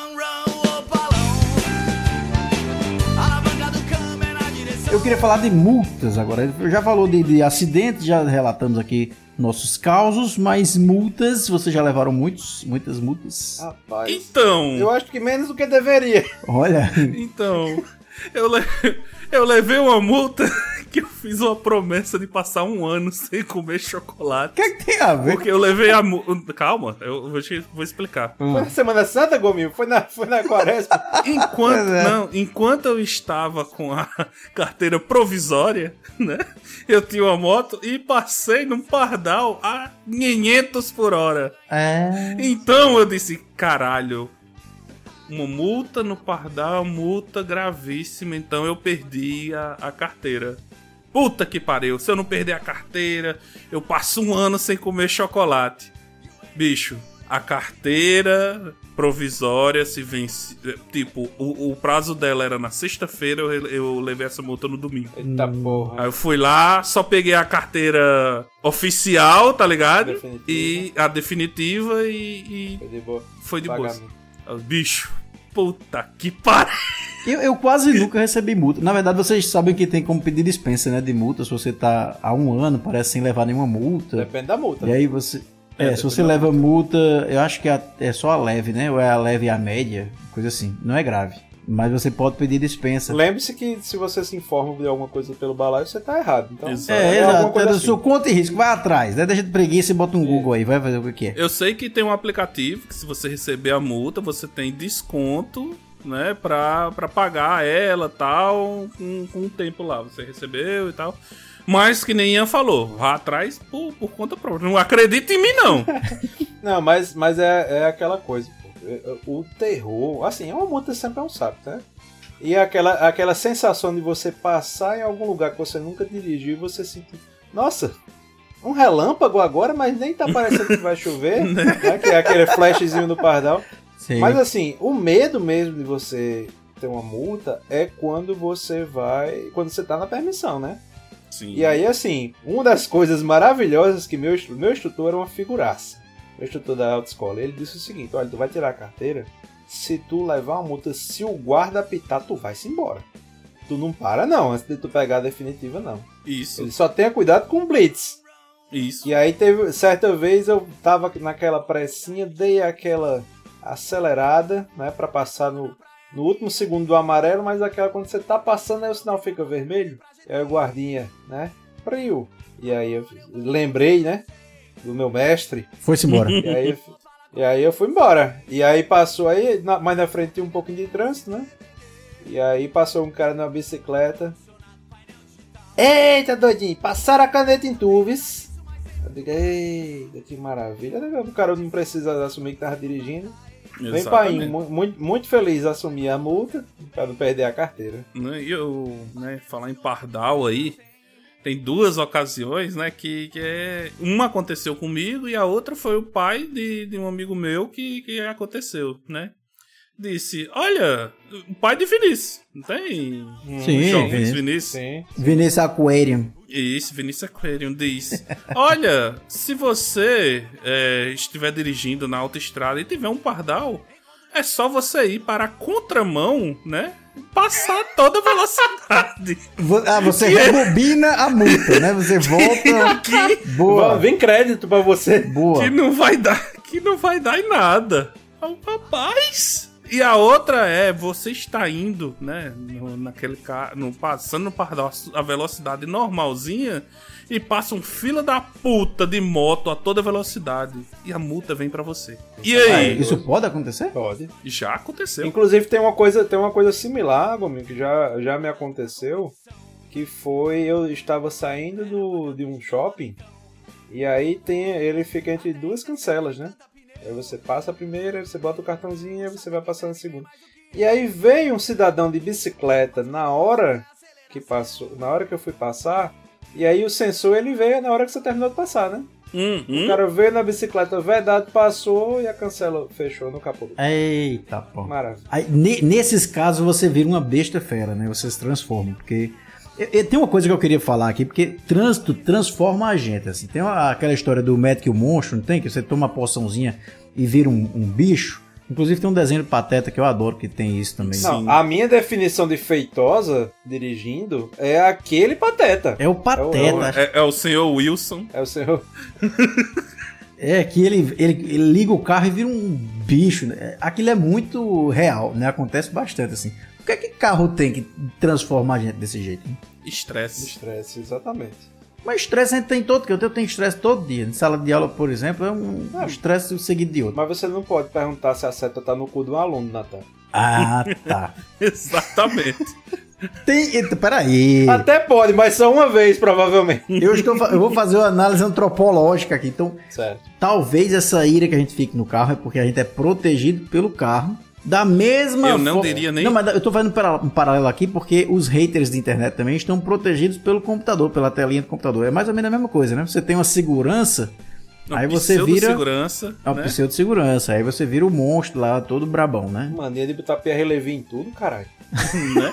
E: Eu queria falar de multas agora. Eu já falou de, de acidentes, já relatamos aqui nossos causos, mas multas, vocês já levaram muitos, muitas multas?
G: Rapaz.
C: Então,
G: Eu acho que menos do que deveria.
E: Olha,
C: então, eu, le- eu levei uma multa que eu fiz uma promessa de passar um ano sem comer chocolate.
E: o que é que tem a ver?
C: Porque eu levei a multa. Calma, eu vou, te- vou explicar.
E: Hum.
G: Foi na Semana Santa, Gominho? Foi na, foi na quaresma?
C: Enquanto,
E: é.
C: não, enquanto eu estava com a carteira provisória, né? Eu tinha uma moto e passei num pardal a 500 por hora.
E: É.
C: Então eu disse, caralho, uma multa no pardal, multa gravíssima, então eu perdi a, a carteira. Puta que pariu, se eu não perder a carteira, eu passo um ano sem comer chocolate. Bicho, a carteira provisória se vence. Tipo, o, o prazo dela era na sexta-feira, eu, eu levei essa multa no domingo.
G: Eita porra.
C: Aí eu fui lá, só peguei a carteira oficial, tá ligado?
G: Definitiva.
C: E a definitiva e. e
G: Foi de boa.
C: foi de boa. Bicho, puta que pariu.
E: Eu, eu quase nunca recebi multa. Na verdade, vocês sabem que tem como pedir dispensa, né? De multa. Se você tá há um ano, parece sem levar nenhuma multa.
G: Depende da multa.
E: E aí você. É, se você leva multa, eu acho que é, é só a leve, né? Ou é a leve e a média, coisa assim. Não é grave. Mas você pode pedir dispensa.
G: Lembre-se que se você se informa de alguma coisa pelo balaio, você tá errado. Então,
C: Exato.
E: É,
G: alguma
E: exato.
G: coisa
E: É do
G: assim.
E: seu conta e risco. Vai atrás, né? Deixa de preguiça e bota um Google aí. Vai fazer o que é.
C: Eu sei que tem um aplicativo que se você receber a multa, você tem desconto, né, pra, pra pagar ela tal, com, com o tempo lá. Você recebeu e tal. Mas que nem Ian falou, vá atrás por, por conta própria. Não acredita em mim, não.
G: Não, mas, mas é, é aquela coisa. É, O terror, assim, uma multa sempre é um saco, né? E aquela, aquela sensação de você passar em algum lugar que você nunca dirigiu e você sentir. Nossa, um relâmpago agora, mas nem tá parecendo que vai chover. né? Que é aquele flashzinho do pardal.
E: Sim.
G: Mas assim, o medo mesmo de você ter uma multa é quando você vai. Quando você tá na permissão, né?
C: Sim.
G: E aí, assim, uma das coisas maravilhosas que meu, meu instrutor era uma figuraça. Meu instrutor da autoescola, ele disse o seguinte: olha, tu vai tirar a carteira, se tu levar uma multa, se o guarda apitar, tu vai-se embora. Tu não para, não, antes de tu pegar a definitiva, não.
C: Isso,
G: Ele só tenha cuidado com o Blitz.
C: isso.
G: E aí teve certa vez eu tava naquela pressinha, dei aquela acelerada, né, para passar no, no último segundo do amarelo, mas aquela quando você tá passando aí o sinal fica vermelho, aí o guardinha, né, frio. E aí eu lembrei, né, do meu mestre,
E: Foi-se embora.
G: e aí, e aí eu fui embora. E aí passou aí, na- mais na frente tinha um pouquinho de trânsito, né? E aí passou um cara numa bicicleta. Eita, doidinho, passaram a caneta em tuves. Eu digo, eita, que maravilha. O cara não precisa assumir que tava dirigindo. Vem pai, muito, muito feliz assumir a multa pra não perder a carteira.
C: né? E eu, né, falar em pardal aí, tem duas ocasiões, né, que, que é... Uma aconteceu comigo e a outra foi o pai de, de um amigo meu que, que aconteceu, né? Disse, olha, o pai de Vinícius, não tem?
E: Sim,
C: Jovens
E: Vinícius.
C: Vinícius?
G: Sim.
E: Vinícius Aquarium.
C: Isso, Vinícius Aquarium diz: Olha, se você é, estiver dirigindo na autoestrada e tiver um pardal, é só você ir para a contramão, né? Passar toda a velocidade.
E: Ah, você rebobina a multa, né? Você volta.
C: Que,
E: Boa.
G: Vem crédito pra você.
E: Boa.
C: que não vai dar, que não vai dar em nada. Rapaz! E a outra é, você está indo, né, no, naquele carro, no, passando no pardal a velocidade normalzinha e passa um fila da puta de moto a toda velocidade e a multa vem pra você. E
E: Ah,
C: aí?
E: Isso pode acontecer?
G: Pode.
C: Já aconteceu.
G: Inclusive tem uma coisa, tem uma coisa similar, Gominho, que já, já me aconteceu, que foi eu estava saindo do, de um shopping e aí tem ele fica entre duas cancelas, né? Aí você passa a primeira, você bota o cartãozinho e aí você vai passando a segunda. E aí veio um cidadão de bicicleta na hora que passou, na hora que eu fui passar, e aí o sensor ele veio na hora que você terminou de passar, né?
C: Hum,
G: O
C: hum.
G: cara veio na bicicleta verdade, passou e a cancela fechou no capô.
E: Eita, pô.
G: Maravilha.
E: Aí, ne- nesses casos você vira uma besta fera, né? Você se transforma, porque tem uma coisa que eu queria falar aqui, porque trânsito transforma a gente, assim. Tem aquela história do médico e o monstro, não tem? Que você toma uma poçãozinha e vira um, um bicho. Inclusive tem um desenho do Pateta que eu adoro que tem isso também.
G: Não, a minha definição de feitosa dirigindo é aquele pateta.
E: É o Pateta.
C: É, é o senhor Wilson.
G: É o senhor.
E: É que ele, ele, ele liga o carro e vira um bicho. né? Aquilo é muito real, né? Acontece bastante, assim. Por que, que carro tem que transformar a gente desse jeito?
C: Estresse.
G: Estresse, exatamente.
E: Mas estresse a gente tem todo, que eu tenho estresse todo dia. Em sala de aula, por exemplo, é um estresse seguido de outro.
G: Mas você não pode perguntar se a seta tá no cu de um aluno, Natan.
E: Ah, tá.
C: Exatamente.
E: Tem, eita, peraí.
G: Até pode, mas só uma vez, provavelmente.
E: Eu, estou, eu vou fazer uma análise antropológica aqui. Então,
G: Certo.
E: talvez essa ira que a gente fique no carro é porque a gente é protegido pelo carro Da mesma
C: Eu não
E: fo-
C: diria nem-
E: Não, mas eu tô fazendo um para- paralelo aqui porque os haters de internet também estão protegidos pelo computador, pela telinha do computador. É mais ou menos a mesma coisa, né? Você tem uma segurança, aí você vira.
C: segurança,
E: É um
C: né?
E: pseudo segurança, aí você vira o monstro lá, todo brabão, né?
G: Mania de botar Pierre Levy em tudo, caralho.
C: né?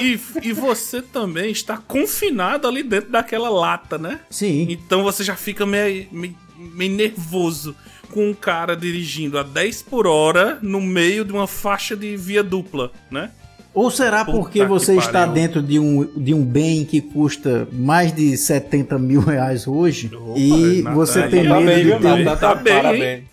C: E, e, e você também está confinado ali dentro daquela lata, né?
E: Sim.
C: Então você já fica meio, meio, meio nervoso com um cara dirigindo a 10 por hora no meio de uma faixa de via dupla, né?
E: Ou será
C: Puta
E: porque
C: que
E: você está
C: pariu.
E: dentro de um, de um bem que custa mais de 70 mil reais hoje e
C: Natan,
E: você
C: aí
E: tem
C: tá
E: medo
G: bem,
E: de ter um...
G: Natan?
C: Tá bem,
G: Parabéns.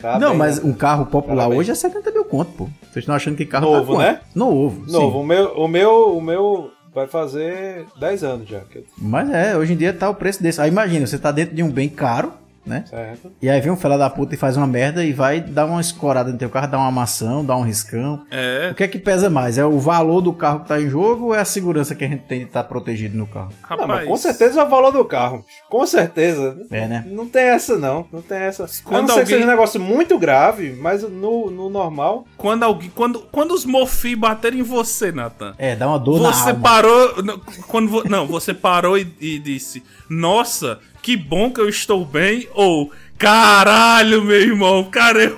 G: Tá
E: Não,
G: bem,
E: mas
G: Natan.
E: um carro popular
G: Parabéns.
E: hoje é 70 mil conto, pô. Vocês estão achando que carro
G: Novo,
E: tá
G: né?
E: Novo. sim.
G: Novo, o meu, o meu, o meu vai fazer 10 anos já.
E: Mas é, hoje em dia tá o preço desse. Aí imagina, você tá dentro de um bem caro, né?
G: Certo.
E: E aí vem um fela da puta e faz uma merda e vai dar uma escorada no teu carro, dar uma maçã, dar um riscão.
C: É,
E: O que é que pesa mais? É o valor do carro que tá em jogo ou é a segurança que a gente tem de estar protegido no carro?
C: rapaz.
G: Não, mas com certeza é o valor do carro. Com certeza.
E: É, né?
G: Não tem essa, não. Não tem essa. Quando
C: Quando
G: não ser que
C: alguém-
G: seja um negócio muito grave, mas no, no normal.
C: Quando alguém. Quando, quando os mofi baterem em você, Nathan.
E: É, dá uma dor na
C: Você parou. não, Quando, vo- não, você parou e, e disse: Nossa, que bom que eu estou bem. Ou Caralho, meu irmão,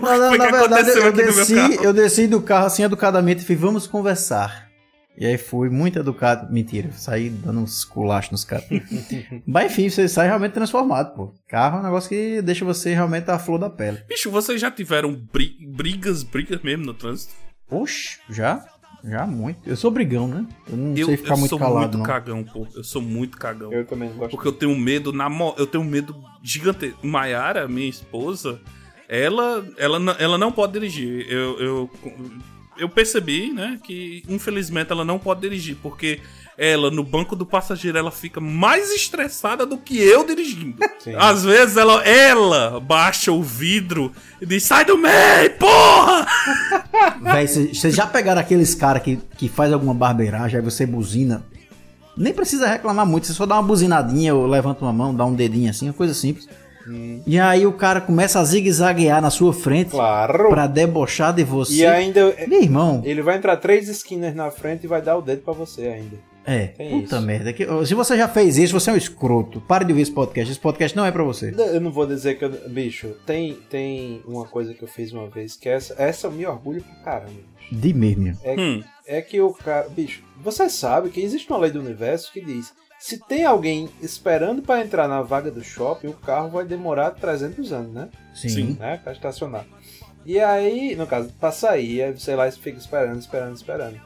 E: Não, não,
C: o que,
E: na
C: que
E: verdade,
C: aconteceu
E: eu
C: aqui no
E: desci,
C: meu carro?
E: eu desci do carro assim educadamente e fui, vamos conversar. E aí fui muito educado. Mentira, saí dando uns culachos nos caras. Mas enfim, você sai realmente transformado, pô. Carro é um negócio que deixa você realmente a flor da pele.
C: Bicho, vocês já tiveram bri- brigas, brigas mesmo no trânsito?
E: Oxe, já? Já muito. Eu sou brigão, né? Eu não
C: eu
E: sei ficar
C: eu
E: muito
C: sou
E: calado,
C: muito
E: não.
C: cagão, pô. Eu sou muito cagão.
G: Eu também não gosto.
C: Porque eu tenho medo na mo... eu tenho medo gigante. Maiara, minha esposa, ela ela, não- ela não pode dirigir. Eu, eu eu percebi, né, que infelizmente ela não pode dirigir porque ela no banco do passageiro ela fica mais estressada do que eu dirigindo.
G: Sim.
C: Às vezes ela ela baixa o vidro e diz: "Sai do meio, porra!"
E: Véi, vocês já pegaram aqueles caras que, que faz alguma barbeiragem, aí você buzina. Nem precisa reclamar muito, você só dá uma buzinadinha ou levanta uma mão, dá um dedinho assim, uma coisa simples. E aí o cara começa a zigue-zaguear na sua frente
G: Claro.
E: pra debochar de você.
G: E ainda.
E: Meu irmão,
G: Ele vai entrar três skinners na frente e vai dar o dedo pra você ainda.
E: É,
G: Tem
E: puta
G: isso.
E: merda. que- se você já fez isso, você é um escroto. Pare de ouvir esse podcast. Esse podcast não é pra você.
G: Eu não vou dizer que eu. Bicho, tem, tem uma coisa que eu fiz uma vez que essa, essa eu me orgulho pra caramba.
E: De mesmo.
G: É,
C: Hum.
G: é que o cara. Bicho, você sabe que existe uma lei do universo que diz: se tem alguém esperando pra entrar na vaga do shopping, o carro vai demorar 300 anos, né?
E: Sim.
C: Sim.
G: né? Pra estacionar. E aí, no caso, pra sair, aí, sei lá, fica esperando, esperando, esperando.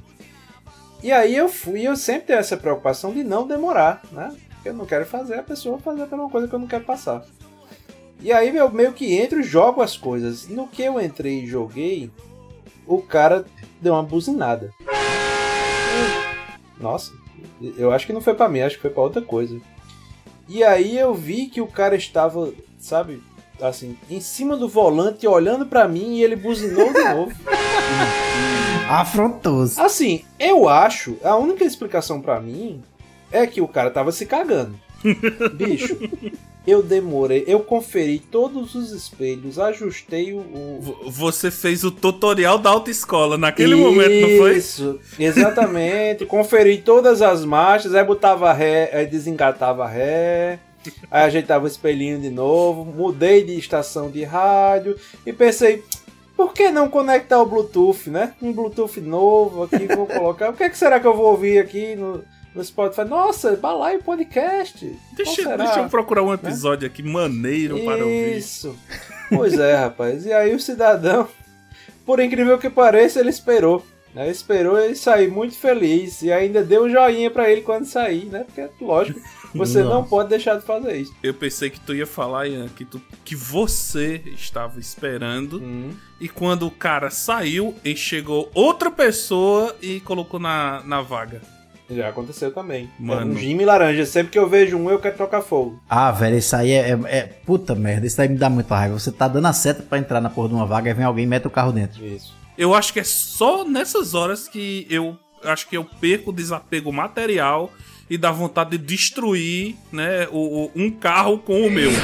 G: E aí eu fui, eu sempre tenho essa preocupação de não demorar, né? Eu não quero fazer a pessoa fazer pela uma coisa que eu não quero passar. E aí eu meio que entro e jogo as coisas. No que eu entrei e joguei, o cara deu uma buzinada. Nossa, eu acho que não foi pra mim, acho que foi pra outra coisa. E aí eu vi que o cara estava, sabe, assim, em cima do volante olhando pra mim e ele buzinou de novo.
E: Afrontoso.
G: Assim, eu acho, a única explicação pra mim é que o cara tava se cagando. Bicho, eu demorei, eu conferi todos os espelhos, ajustei o. o-
C: Você fez o tutorial da autoescola naquele momento, não foi?
G: Isso, exatamente. conferi todas as marchas, aí botava ré, aí desengatava ré, aí ajeitava o espelhinho de novo, mudei de estação de rádio e pensei. Por que não conectar o Bluetooth, né? Um Bluetooth novo aqui, vou colocar. O que, é que será que eu vou ouvir aqui no, no Spotify? Nossa, balaio podcast.
C: Deixa, deixa eu procurar um episódio aqui maneiro para ouvir.
G: Isso. Pois é, rapaz. E aí o cidadão, por incrível que pareça, ele esperou. Né? Esperou ele sair muito feliz e ainda deu um joinha pra ele quando sair, né? Porque, lógico, você não
E: Nossa.
G: pode deixar de fazer isso.
C: Eu pensei que tu ia falar, Ian, que, tu, que você estava esperando.
G: Hum.
C: E quando o cara saiu, e chegou outra pessoa e colocou na, na vaga.
G: Já aconteceu também.
C: Mano.
G: É um Jimmy Laranja. Sempre que eu vejo um, eu quero tocar fogo.
E: Ah, velho, isso aí é, é- é- Puta merda, isso aí me dá muita raiva. Você tá dando a seta pra entrar na porra de uma vaga, aí vem alguém e mete o carro dentro.
G: Isso.
C: Eu acho que é só nessas horas que eu acho que eu perco o desapego material e dá vontade de destruir, né, o, o um carro com o meu.
J: Sim.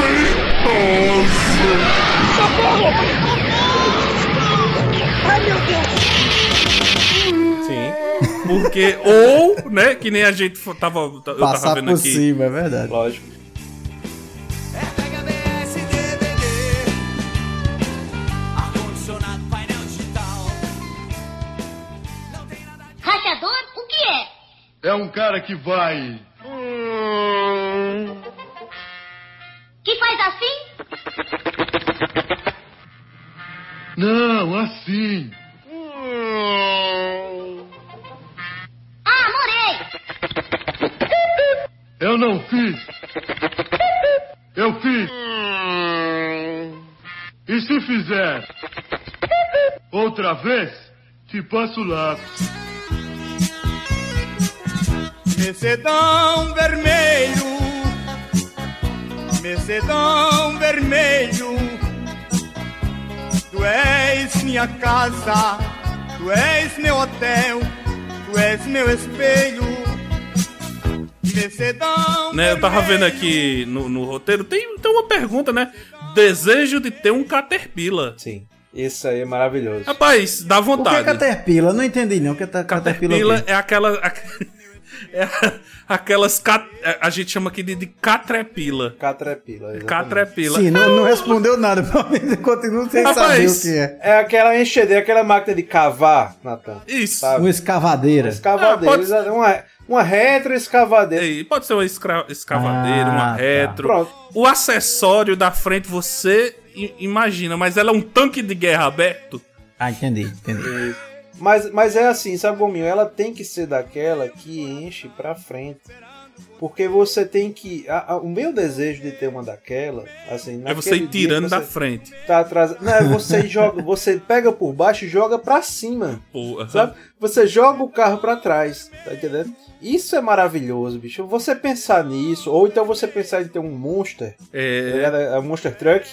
C: Porque, ou, né, que nem a gente tava. Eu
E: Passar tava
C: vendo
E: por
C: aqui.
E: Cima, é verdade.
G: Lógico
J: é?
L: Um cara que vai.
J: Que faz assim?
L: Não, assim.
J: Ah, morei!
L: Eu não fiz. Eu fiz. E se fizer outra vez, te passo o lápis.
M: Mercedão vermelho, Mercedão vermelho, tu és minha casa, tu és meu hotel, tu és meu espelho. Mercedão
C: Né, eu tava vendo aqui no, no roteiro, tem, tem uma pergunta, né? Desejo de ter um Caterpillar.
G: Sim. Isso aí é maravilhoso.
C: Rapaz, dá
E: Por que
C: vontade.
E: Caterpillar? Não entendi não. Que tá, Caterpillar,
C: Caterpillar
E: o
C: é aquela. É aquelas. cat- A gente chama aqui de, de catrepila.
G: Catrepila. exatamente.
C: Catrepila.
E: Sim, não, não respondeu nada. Eu continuo sem saber
C: Rapaz,
E: o que é.
G: É aquela enxadeira, aquela máquina de cavar, Natan.
C: Isso.
G: Sabe?
E: Uma escavadeira.
G: Escavadeira,
C: Ah, pode-
G: exato, uma, uma retroescavadeira.
C: Pode ser uma escra- escavadeira,
E: Ah,
C: uma
E: tá.
C: retro.
G: Pronto.
C: O acessório da frente você imagina, mas ela é um tanque de guerra aberto.
E: Ah, entendi, entendi.
G: Mas, mas é assim, sabe, Gominho? Ela tem que ser daquela que enche pra frente. Porque você tem que. a- a- o meu desejo de ter uma daquela, assim.
C: É você ir tirando
G: que
C: da
G: você
C: frente.
G: Tá atrás. Não, é você joga. Você pega por baixo e joga pra cima.
C: Porra.
G: Sabe? Você joga o carro pra trás, tá entendendo? Isso é maravilhoso, bicho. Você pensar nisso, ou então você pensar em ter um Monster, tá
C: É,
G: ligado? É um Monster Truck,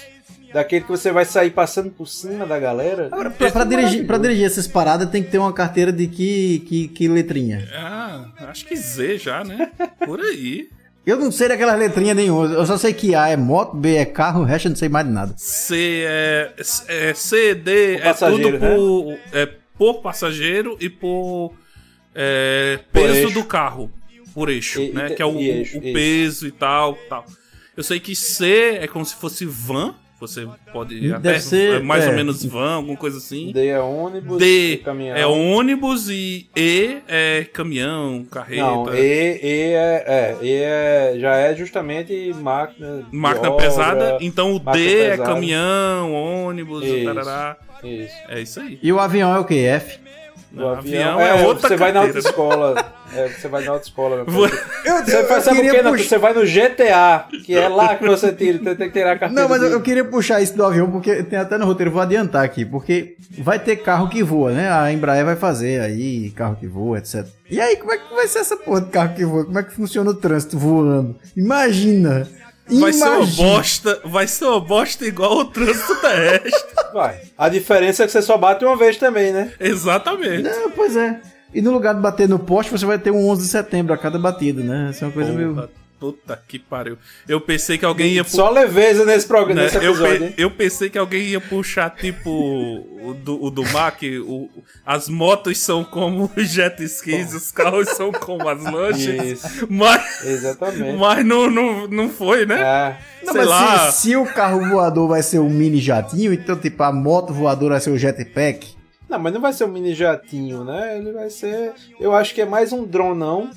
G: daquele que você vai sair passando por cima da galera.
E: Agora, pra, pra dirigir, pra dirigir essas paradas tem que ter uma carteira de que, que, que letrinha?
C: ah, acho que Z já, né? Por aí.
E: Eu não sei daquelas letrinhas nenhuma. Eu só sei que A é moto, B é carro, o resto eu não sei mais de nada.
C: C é, é C, D,
G: Por
C: é tudo por, é, por passageiro e por, é,
G: Por
C: peso
G: eixo.
C: do carro. Por eixo,
G: E-
C: né?
G: e-
C: que é o,
G: eixo,
C: o peso e tal, tal. Eu sei que C é como se fosse van. Você pode
E: Deve
C: até
E: ser,
C: é mais
E: é.
C: ou menos van, alguma coisa assim.
G: D é ônibus,
C: D
G: e caminhão.
C: é ônibus e E é caminhão, carreta.
G: Não, E, e é, é, E é, já é justamente máquina.
C: Máquina
G: obra,
C: pesada, então o D é
G: pesada.
C: caminhão, ônibus,
G: Isso.
C: tarará.
G: Isso.
C: É isso aí.
E: E o avião é o que? F?
G: O
C: avião é outra
G: Você vai na autoescola. É, você vai na autoescola.
C: Vou-
E: Eu,
G: Você sabe
E: queria
G: que, Nato?
E: puxar-
G: Você vai no GTA, que é lá que você tira, você tem que tirar a carteira.
E: Não, mas eu, eu queria puxar isso do avião, porque tem até no roteiro, vou adiantar aqui, porque vai ter carro que voa, né? A Embraer vai fazer aí, carro que voa, etc. E aí, como é que vai ser essa porra de carro que voa? Como é que funciona o trânsito voando? Imagina!
C: Vai ser uma
E: Imagina.
C: bosta, vai ser uma bosta igual o trânsito terrestre.
G: Vai. A diferença é que você só bate uma vez também, né?
C: Exatamente.
E: Não, pois é. E no lugar de bater no poste, você vai ter um 11 de setembro a cada batida, né? Essa é uma coisa meio...
C: Puta, que pariu. Eu pensei que alguém ia pu-
G: Só leveza nesse programa,
C: né,
G: nesse
C: eu, pe-
G: hein?
C: eu pensei que alguém ia puxar tipo o do, o do Mac, o, as motos são como os jet skis, os carros são como as lanchas.
G: Isso.
C: Mas,
G: Exatamente.
C: mas não, não, não foi, né?
G: É.
E: Não,
C: Sei lá.
E: Se, se o carro voador vai ser um mini jatinho, então, tipo, a moto voadora vai ser o jetpack.
G: Não, mas não vai ser um mini jatinho, né? Ele vai ser. Eu acho que é mais um dronão.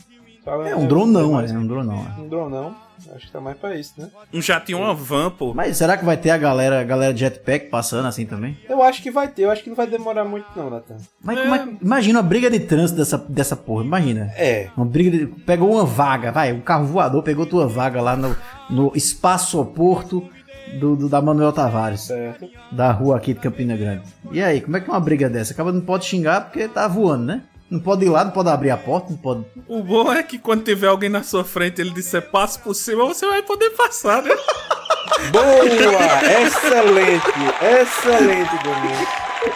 G: Sabe?
E: É um dronão,
G: mais
E: é um dronão. é.
G: Um dronão. Acho que tá mais pra isso, né?
C: Um jatinho, uma van, pô.
E: Mas será que vai ter a galera, a galera de jetpack passando assim também?
G: Eu acho que vai ter, eu acho que não vai demorar muito, não, Natan.
E: Mas é que- imagina uma briga de trânsito dessa, dessa porra, imagina.
G: É.
E: Uma briga de. Pegou uma vaga, vai, um carro voador pegou tua vaga lá no, no espaço-porto do, do- da Manuel Tavares,
G: Certo.
E: da rua aqui de Campina Grande. E aí, como é que é uma briga dessa? Acaba não pode xingar porque tá voando, né? Não pode ir lá, não pode abrir a porta, não pode.
C: O bom é que quando tiver alguém na sua frente ele disser passe por cima, você vai poder passar, né?
G: Boa! excelente! Excelente, Domingo.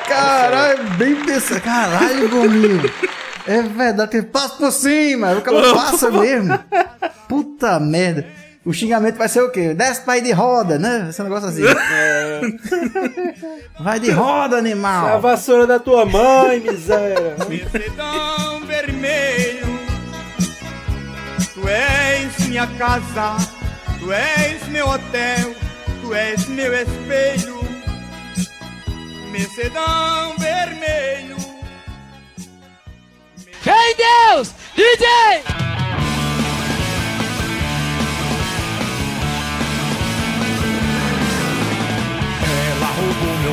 E: Caralho, bem pensado. Caralho, Gominho. É verdade, que passa por cima. O cara passa mesmo. Puta merda. O xingamento vai ser o quê? Desce pra ir de roda, né? Esse negócio assim.
G: É.
E: Vai de roda,
G: A
E: animal.
G: vassoura da tua mãe, miséria.
M: Mercedão vermelho. Tu és minha casa, tu és meu hotel, tu és meu espelho. Mercedão vermelho.
N: Em Deus! DJ!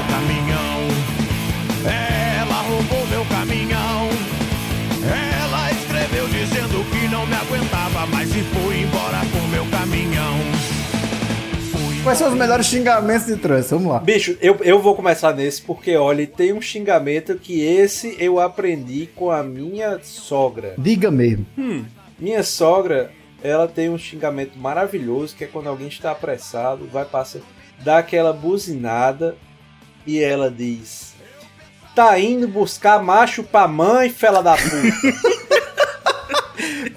O: Meu caminhão. Ela roubou meu caminhão. Ela escreveu dizendo que não me aguentava mais e foi embora com meu caminhão.
E: Quais são os melhores xingamentos de trânsito? Vamos lá.
G: Bicho, eu, eu vou começar nesse porque, olha, tem um xingamento que esse eu aprendi com a minha sogra.
E: Diga mesmo.
G: Hum, minha sogra, ela tem um xingamento maravilhoso que é quando alguém está apressado, vai passar, dá aquela buzinada e ela diz: Tá indo buscar macho pra mãe, fela da puta.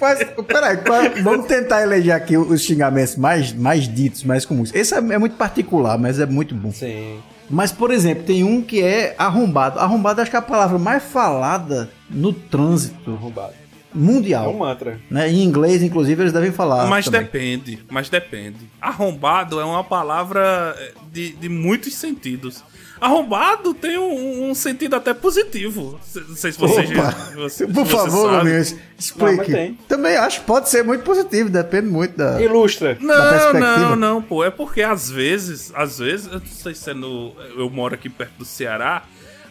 E: Mas, peraí, vamos tentar eleger aqui os xingamentos mais, mais ditos, mais comuns. Esse é, é muito particular, mas é muito bom.
G: Sim.
E: Mas, por exemplo, tem um que é arrombado. Arrombado acho que é a palavra mais falada no trânsito
G: Arrombado.
E: mundial.
G: É um mantra.
E: Né? Em inglês, inclusive, eles devem falar.
C: mas
E: também.
C: depende, mas depende. Arrombado é uma palavra de, de muitos sentidos. Arrombado tem um, um sentido até positivo. Não sei se você
E: Opa,
C: já. Você,
E: Por favor,
C: sabe.
E: Gomes,
G: Não,
E: explique.
G: tem.
E: Também acho que pode ser muito positivo, depende muito da.
G: Ilustra.
E: da
C: Não,
E: perspectiva.
C: não, não, pô. É porque às vezes, às vezes, eu não sei se é no. Eu moro aqui perto do Ceará.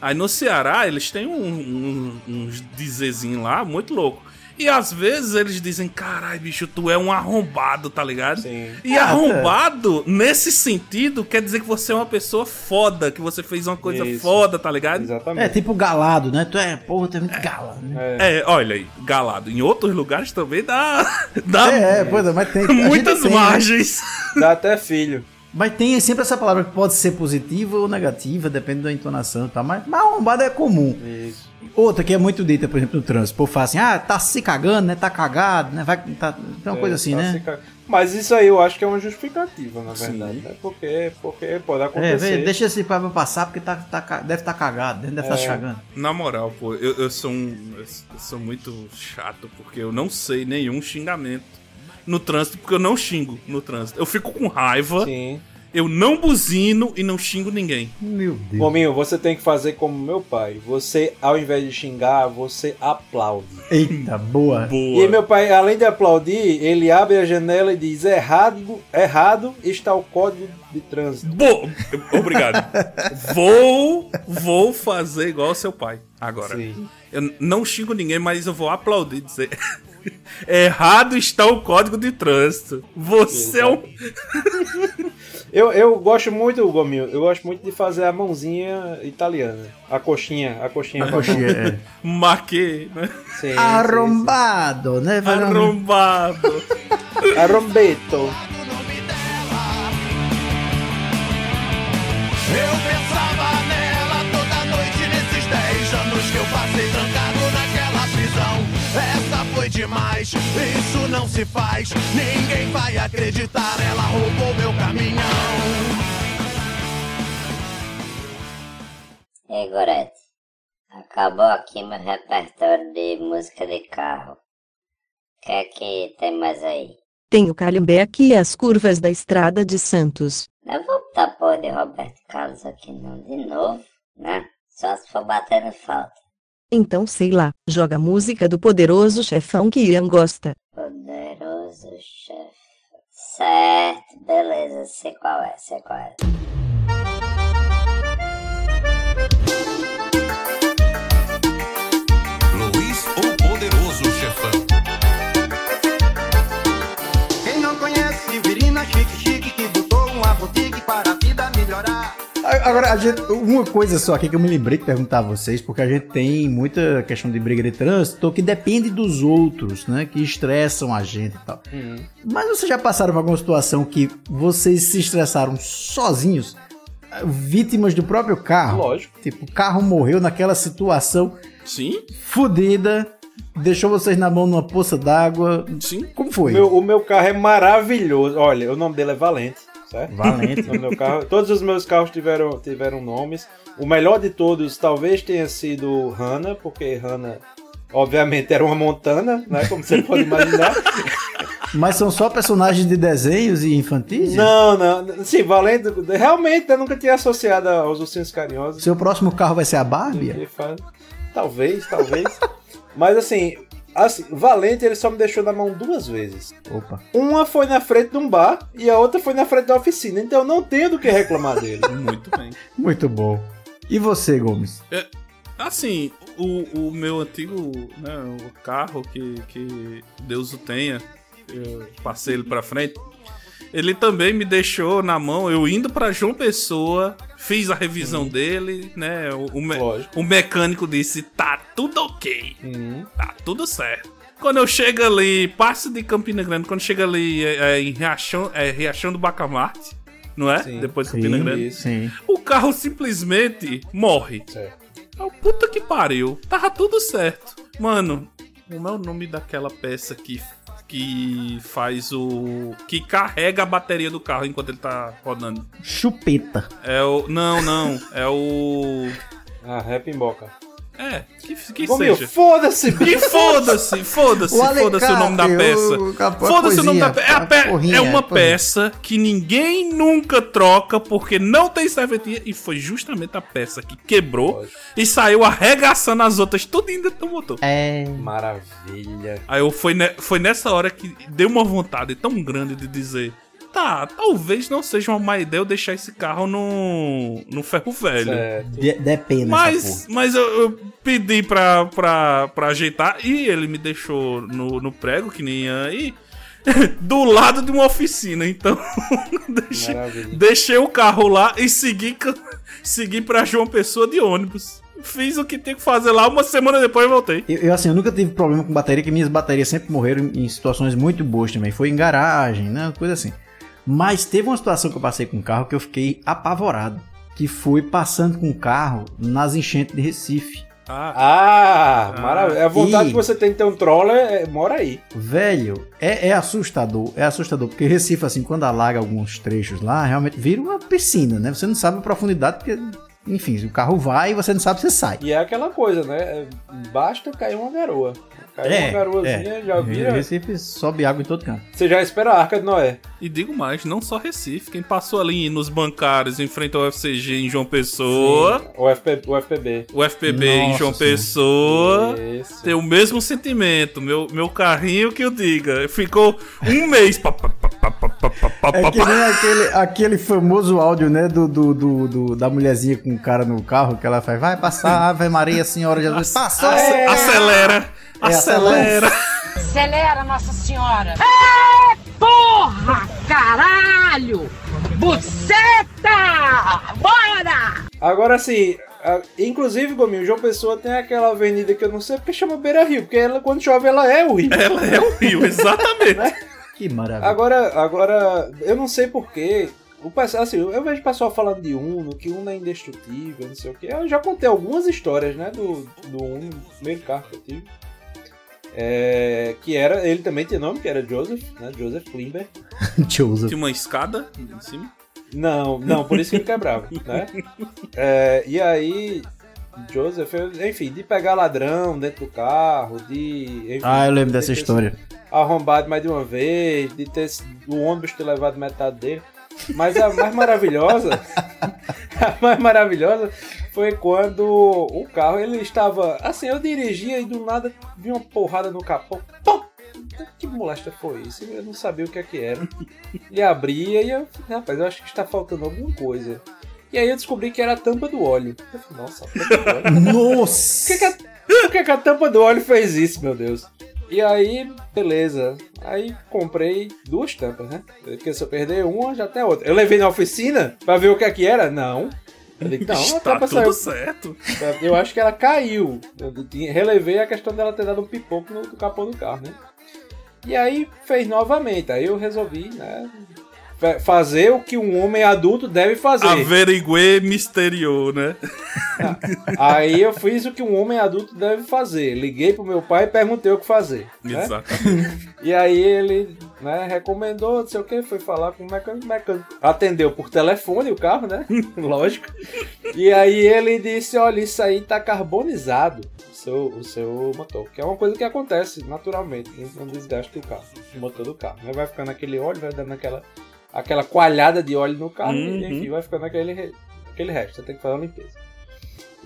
C: Aí no Ceará eles têm um, um- uns dizezinhos lá, muito louco. E às vezes eles dizem, carai, bicho, tu é um arrombado, tá ligado?
G: Sim.
C: E
E: Ah,
C: arrombado, nesse sentido, quer dizer que você é uma pessoa foda, que você fez uma coisa
G: Isso.
C: foda, tá ligado?
E: É
G: Exatamente.
E: tipo galado, né? Tu é, porra, tu é muito galado. Né?
C: É, olha aí, galado. Em outros lugares também dá. dá
E: É, é, pois é, mas tem.
C: muitas
E: tem, né?
C: margens.
G: Dá até filho.
E: Mas tem sempre essa palavra que pode ser positiva ou negativa, depende da entonação e tal. Mas, mas arrombado é comum.
G: Isso.
E: Outra que é muito dita, por exemplo, no trânsito. O povo fala assim, ah, tá se cagando, né? Tá cagado, né? Vai, tá... Tem uma
G: É,
E: coisa assim,
G: tá
E: né?
G: Mas isso aí eu acho que é uma justificativa, na verdade. né? Porque, porque pode
E: É,
G: acontecer.
E: vê, deixa esse papo passar porque tá, tá, deve estar tá cagado, deve estar
G: É.
E: se cagando.
C: Na moral, pô, eu, eu sou um. Eu sou muito chato, porque eu não sei nenhum xingamento no trânsito, porque eu não xingo no trânsito. Eu fico com raiva,
G: Sim.
C: Eu não buzino e não xingo ninguém.
E: Meu Deus.
G: Gominho, você tem que fazer como meu pai. Você, ao invés de xingar, você aplaude.
E: Eita, boa.
C: Boa.
G: E meu pai, além de aplaudir, ele abre a janela e diz: errado, errado está o código de trânsito.
C: Bo- Obrigado. vou, vou fazer igual ao seu pai agora.
G: Sim.
C: Eu não xingo ninguém, mas eu vou aplaudir dizer. Errado está o código de trânsito. Você é um.
G: Eu, eu gosto muito, Gominho, eu gosto muito de fazer a mãozinha italiana. A coxinha, a coxinha.
E: A coxinha, é.
C: Maquê, né?
G: Sim, sim,
E: Arrombado, né? Vai lá-
C: Arrombado.
G: sim. Arrombeto.
O: Eu pensava nela toda noite nesses 10 anos que eu passei trancado demais, isso não se faz. Ninguém vai acreditar, ela roubou meu caminhão.
P: Ei, Gorete, acabou aqui meu repertório de música de carro. O que é que tem mais aí?
A: Tem o Calhambeque e as curvas da estrada de Santos.
P: Não vou botar porra de Roberto Carlos aqui não, de novo, né? Só se for batendo falta.
A: Então sei lá, joga a música do poderoso chefão que Ian gosta.
P: Poderoso chefe. Certo, beleza, sei qual é, sei qual é.
E: Agora, gente, uma coisa só aqui que eu me lembrei de perguntar a vocês, porque a gente tem muita questão de briga de trânsito que depende dos outros, né? Que estressam a gente e tal. Mas vocês já passaram por alguma situação que vocês se estressaram sozinhos? Vítimas do próprio carro?
G: Lógico.
E: Tipo, o carro morreu naquela situação
C: Sim?
E: fodida, deixou vocês na mão numa poça d'água.
C: Sim.
E: Como foi?
G: Meu- o meu carro é maravilhoso. Olha, o nome dele é Valente, certo?
E: Valente.
G: O meu carro, todos os meus carros tiveram, tiveram nomes. O melhor de todos talvez tenha sido Hanna, porque Hanna Obviamente era uma montana, né? Como você pode imaginar.
E: Mas são só personagens de desenhos e infantis?
G: Não, não. Sim, valendo. Realmente eu nunca tinha associado aos ursinhos carinhosos.
E: Seu próximo carro vai ser a Barbie?
G: Talvez, talvez. Mas assim, assim, Valente ele só me deixou na mão duas vezes.
E: Opa.
G: Uma foi na frente de um bar e a outra foi na frente da oficina. Então eu não tenho do que reclamar dele.
C: Muito bem.
E: Muito bom. E você, Gomes?
C: É, assim, o, o meu antigo né, o carro, que, que Deus o tenha, eu passei ele pra frente. Ele também me deixou na mão, eu indo pra João Pessoa, fiz a revisão dele, né? O, o, me- o mecânico disse: tá tudo ok, tá tudo certo. Quando eu chego ali, passo de Campina Grande, quando chega ali é, é, em Riachão, é, Riachão do Bacamarte, não é?
G: Sim.
C: Depois de Campina
E: Sim,
C: Grande.
E: sim.
C: O carro simplesmente morre.
G: Certo.
C: Ah, puta que pariu. Tava tudo certo. Mano, como é o nome daquela peça que, que faz o. que carrega a bateria do carro enquanto ele tá rodando?
E: Chupeta.
C: É o. Não, não. É o.
G: Ah, rap em boca.
C: É, que, que
G: Ô,
C: seja.
G: foda-se,
C: Que foda-se, foda-se, foda-se o nome da peça. Foda-se o nome da peça. É, pe-
E: porrinha,
C: é uma
E: porrinha.
C: peça que ninguém nunca troca porque não tem serventia. E foi justamente a peça que quebrou e saiu arregaçando as outras tudo dentro do motor.
E: É.
G: Maravilha.
C: Aí eu foi, ne- foi nessa hora que deu uma vontade tão grande de dizer. Tá, talvez não seja uma má ideia eu deixar esse carro no, no ferro velho.
E: De, depende
C: Mas, mas eu, eu pedi pra, pra, pra ajeitar e ele me deixou no, no prego, que nem aí, do lado de uma oficina. Então, deixei, deixei o carro lá e segui, segui pra João Pessoa de ônibus. Fiz o que tinha que fazer lá, uma semana depois voltei.
E: Eu, eu, assim, eu nunca tive problema com bateria, que minhas baterias sempre morreram em situações muito boas também. Foi em garagem, né? Coisa assim. Mas teve uma situação que eu passei com o carro que eu fiquei apavorado. Que foi passando com o carro nas enchentes de Recife.
G: Ah, maravilha. A vontade
E: E-
G: que você tem de ter um troller é, mora aí.
E: Velho, é, é assustador, é assustador, porque Recife, assim, quando alaga alguns trechos lá, realmente vira uma piscina, né? Você não sabe a profundidade, porque, enfim, o carro vai e você não sabe se sai.
G: E é aquela coisa, né? É, Basta cair uma garoa. Caiu é, uma garoazinha, é. já vira.
E: Recife sobe água em todo canto.
G: Você já espera a Arca de Noé.
C: E digo mais, não só Recife. Quem passou ali nos bancários em frente ao UFCG em João Pessoa.
G: O, FP, o FPB.
C: O FPB
E: Nossa, em
C: João
E: sim.
C: Pessoa.
G: Isso.
C: Tem o mesmo sentimento. Meu, meu carrinho que eu diga. Ficou um mês.
E: É que nem aquele, aquele famoso áudio, né? Do, do, do, do da mulherzinha com o um cara no carro que ela faz, vai passar, Ave Maria, Senhora Jesus. Passou!
C: Acelera! Acelera,
E: É,
C: acelera.
N: Acelera, Nossa Senhora! É, porra! Caralho! Buceta! Bora!
G: Agora a- inclusive, Gominho, João Pessoa tem aquela avenida que eu não sei porque chama Beira Rio, porque ela, quando chove ela é o rio.
C: Ela é o rio, exatamente.
E: Que maravilha.
G: Agora, agora, eu não sei porquê. O pessoal, assim, eu vejo o pessoal falando de Uno, que Uno é indestrutível, não sei o que. Eu já contei algumas histórias, né, do, do Uno, primeiro carro que eu tive. É, que era, ele também tinha nome, que era Joseph, né, Joseph Klimber.
E: Joseph.
C: Tinha uma escada em cima.
G: Não, não, por isso que ele quebrava, né? É, e aí, Joseph, enfim, de pegar ladrão dentro do carro, de. enfim,
E: Ah, eu lembro
G: de
E: dessa história.
G: Arrombado mais de uma vez, de ter o ônibus ter levado metade dele. Mas a mais maravilhosa, a mais maravilhosa foi quando o carro ele estava. Assim, eu dirigia e do nada vi uma porrada no capô. Pum! Que molesta foi isso? Eu não sabia o que é que era. E abria e eu, rapaz, eu acho que está faltando alguma coisa. E aí eu descobri que era a tampa do óleo. Eu falei, nossa, a tampa do óleo.
E: Nossa!
G: Por que, que a, que que a tampa do óleo fez isso, meu Deus? E aí, beleza. Aí comprei duas tampas, né? Porque se eu perder uma, já tem a outra. Eu levei na oficina pra ver o que é que era? Não. Eu digo, não,
C: Está
G: tampa
C: tudo
G: saiu.
C: certo.
G: Eu acho que ela caiu. Eu relevei a questão dela ter dado um pipoco no, capô do carro, né? E aí fez novamente. Aí eu resolvi, né? Pe- fazer o que um homem adulto deve fazer.
C: Averiguê misteriou, né?
G: Aí eu fiz o que um homem adulto deve fazer. Liguei pro meu pai e perguntei o que fazer. né?
C: Exato.
G: E aí ele, né, recomendou, não sei o que, foi falar com o mecânico, mecânico atendeu por telefone o carro, né? Lógico. E aí ele disse, olha, isso aí tá carbonizado, o seu, o seu motor. Que é uma coisa que acontece naturalmente, no desgaste do carro, do motor do carro. né? Vai ficando aquele óleo, vai dando aquela, aquela coalhada de óleo no carro
C: Uhum.
G: e enfim, vai ficando aquele, aquele resto. Você tem que fazer uma limpeza.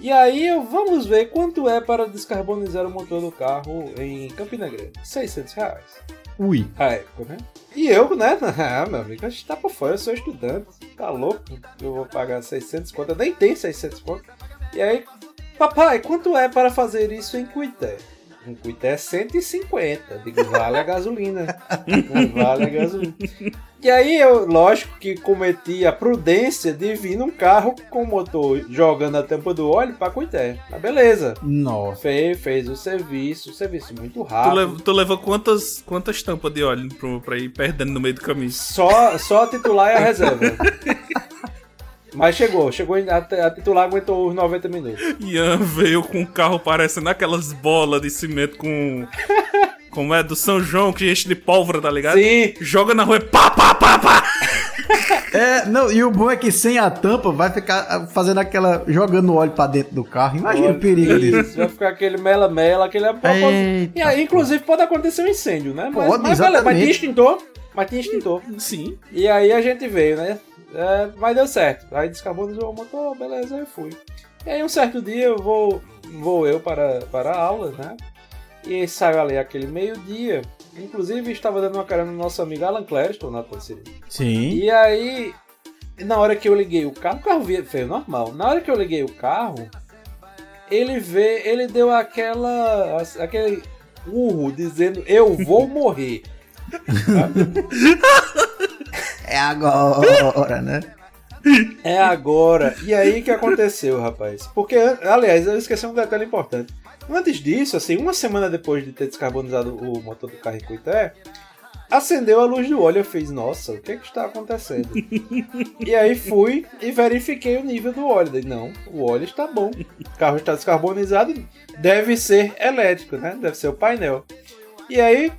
G: E aí eu- vamos ver quanto é para descarbonizar o motor do carro em Campina Grande. 600 reais.
E: Ui.
G: A época, né? E eu, né? Ah, meu amigo, a gente tá por fora, eu sou estudante. Tá louco? Eu vou pagar 600 conto, eu nem tenho 600 conto. E aí, papai, quanto é para fazer isso em Cuité? Em Cuité é 150. Eu digo, vale a gasolina. vale a gasolina. E aí eu, lógico que cometi a prudência de vir num carro com o motor jogando a tampa do óleo pra Cuité. Mas beleza.
E: Nossa.
G: Fez, fez o serviço, o serviço muito
C: Tu,
G: rápido.
C: lev- tu levou quantas, quantas tampas de óleo pro, pra ir perdendo no meio do caminho?
G: Só, só a titular e a reserva. Mas chegou, chegou a, a titular aguentou os 90 minutos.
C: Ian veio com um carro parecendo aquelas bolas de cimento com. Como é? Do São João, que enche de pólvora, tá ligado?
G: Sim.
C: Joga na rua e pá, pá, pá, pá.
E: É, não, e o bom é que sem a tampa vai ficar ah, fazendo aquela. jogando óleo pra dentro do carro. Imagina o perigo disso.
G: Isso, vai ficar aquele mela-mela, aquele.
E: Eita,
G: E aí, inclusive, pode acontecer um incêndio, né? Mas,
E: Pode,
G: mas, beleza, mas tinha extintor. Mas tinha extintor.
C: Sim.
G: E aí a gente veio, né? É, mas deu certo. Aí descarbonizou o motor, beleza, aí fui. E aí um certo dia eu vou, vou eu para, para a aula, né? E saio ali aquele meio-dia. Inclusive estava dando uma cara no nosso amigo Alan Clériston na terceira.
E: Sim.
G: E aí, na hora que eu liguei o carro, o carro veio normal. Na hora que eu liguei o carro, ele vê, ele deu aquela, aquele urro dizendo eu vou morrer.
E: É agora, né?
G: É agora. E aí que aconteceu, rapaz? Porque, aliás, eu esqueci um detalhe importante. Antes disso, assim, uma semana depois de ter descarbonizado o motor do carro em Cuité, acendeu a luz do óleo. Eu fiz, nossa, o que é que está acontecendo? e aí fui e verifiquei o nível do óleo. Dei, não, o óleo está bom. O carro está descarbonizado, deve ser elétrico, né? Deve ser o painel. E aí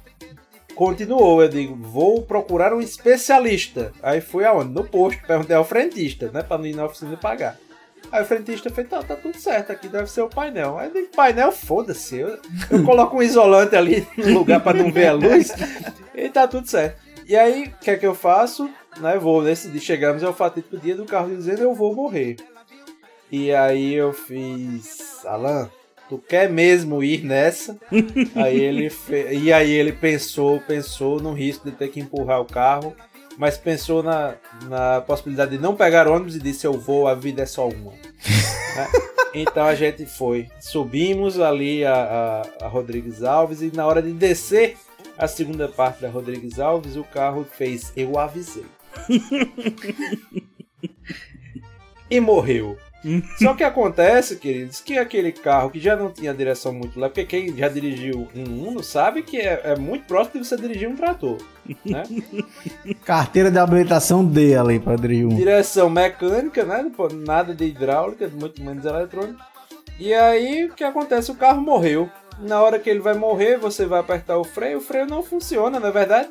G: continuou, eu digo, vou procurar um especialista. Aí fui aonde? No posto, perguntei ao frentista, né? Pra não ir na oficina pagar. Aí o frentista fez, tá, tá tudo certo, aqui deve ser o painel. Aí eu digo, painel, foda-se, eu, eu coloco um isolante ali no lugar pra não ver a luz e tá tudo certo. E aí, o que é que eu faço? Né, vou nesse dia, chegamos ao fatídico dia do carro dizendo eu vou morrer. E aí eu fiz, Alan, tu quer mesmo ir nessa? aí ele fe... E aí ele pensou, pensou no risco de ter que empurrar o carro, mas pensou na, na possibilidade de não pegar ônibus e disse eu vou, a vida é só uma. Né? Então a gente foi, subimos ali a, a, a Rodrigues Alves e na hora de descer a segunda parte da Rodrigues Alves, o carro fez eu avisei. e morreu. Só que acontece, queridos, que aquele carro que já não tinha direção muito leve, porque quem já dirigiu um Uno sabe que é, é muito próximo de você dirigir um trator, né?
E: Carteira de habilitação D ali pra dirigir um.
G: Direção mecânica, né? Nada de hidráulica, muito menos eletrônica. E aí, o que acontece? O carro morreu. Na hora que ele vai morrer, você vai apertar o freio, o freio não funciona, não é verdade?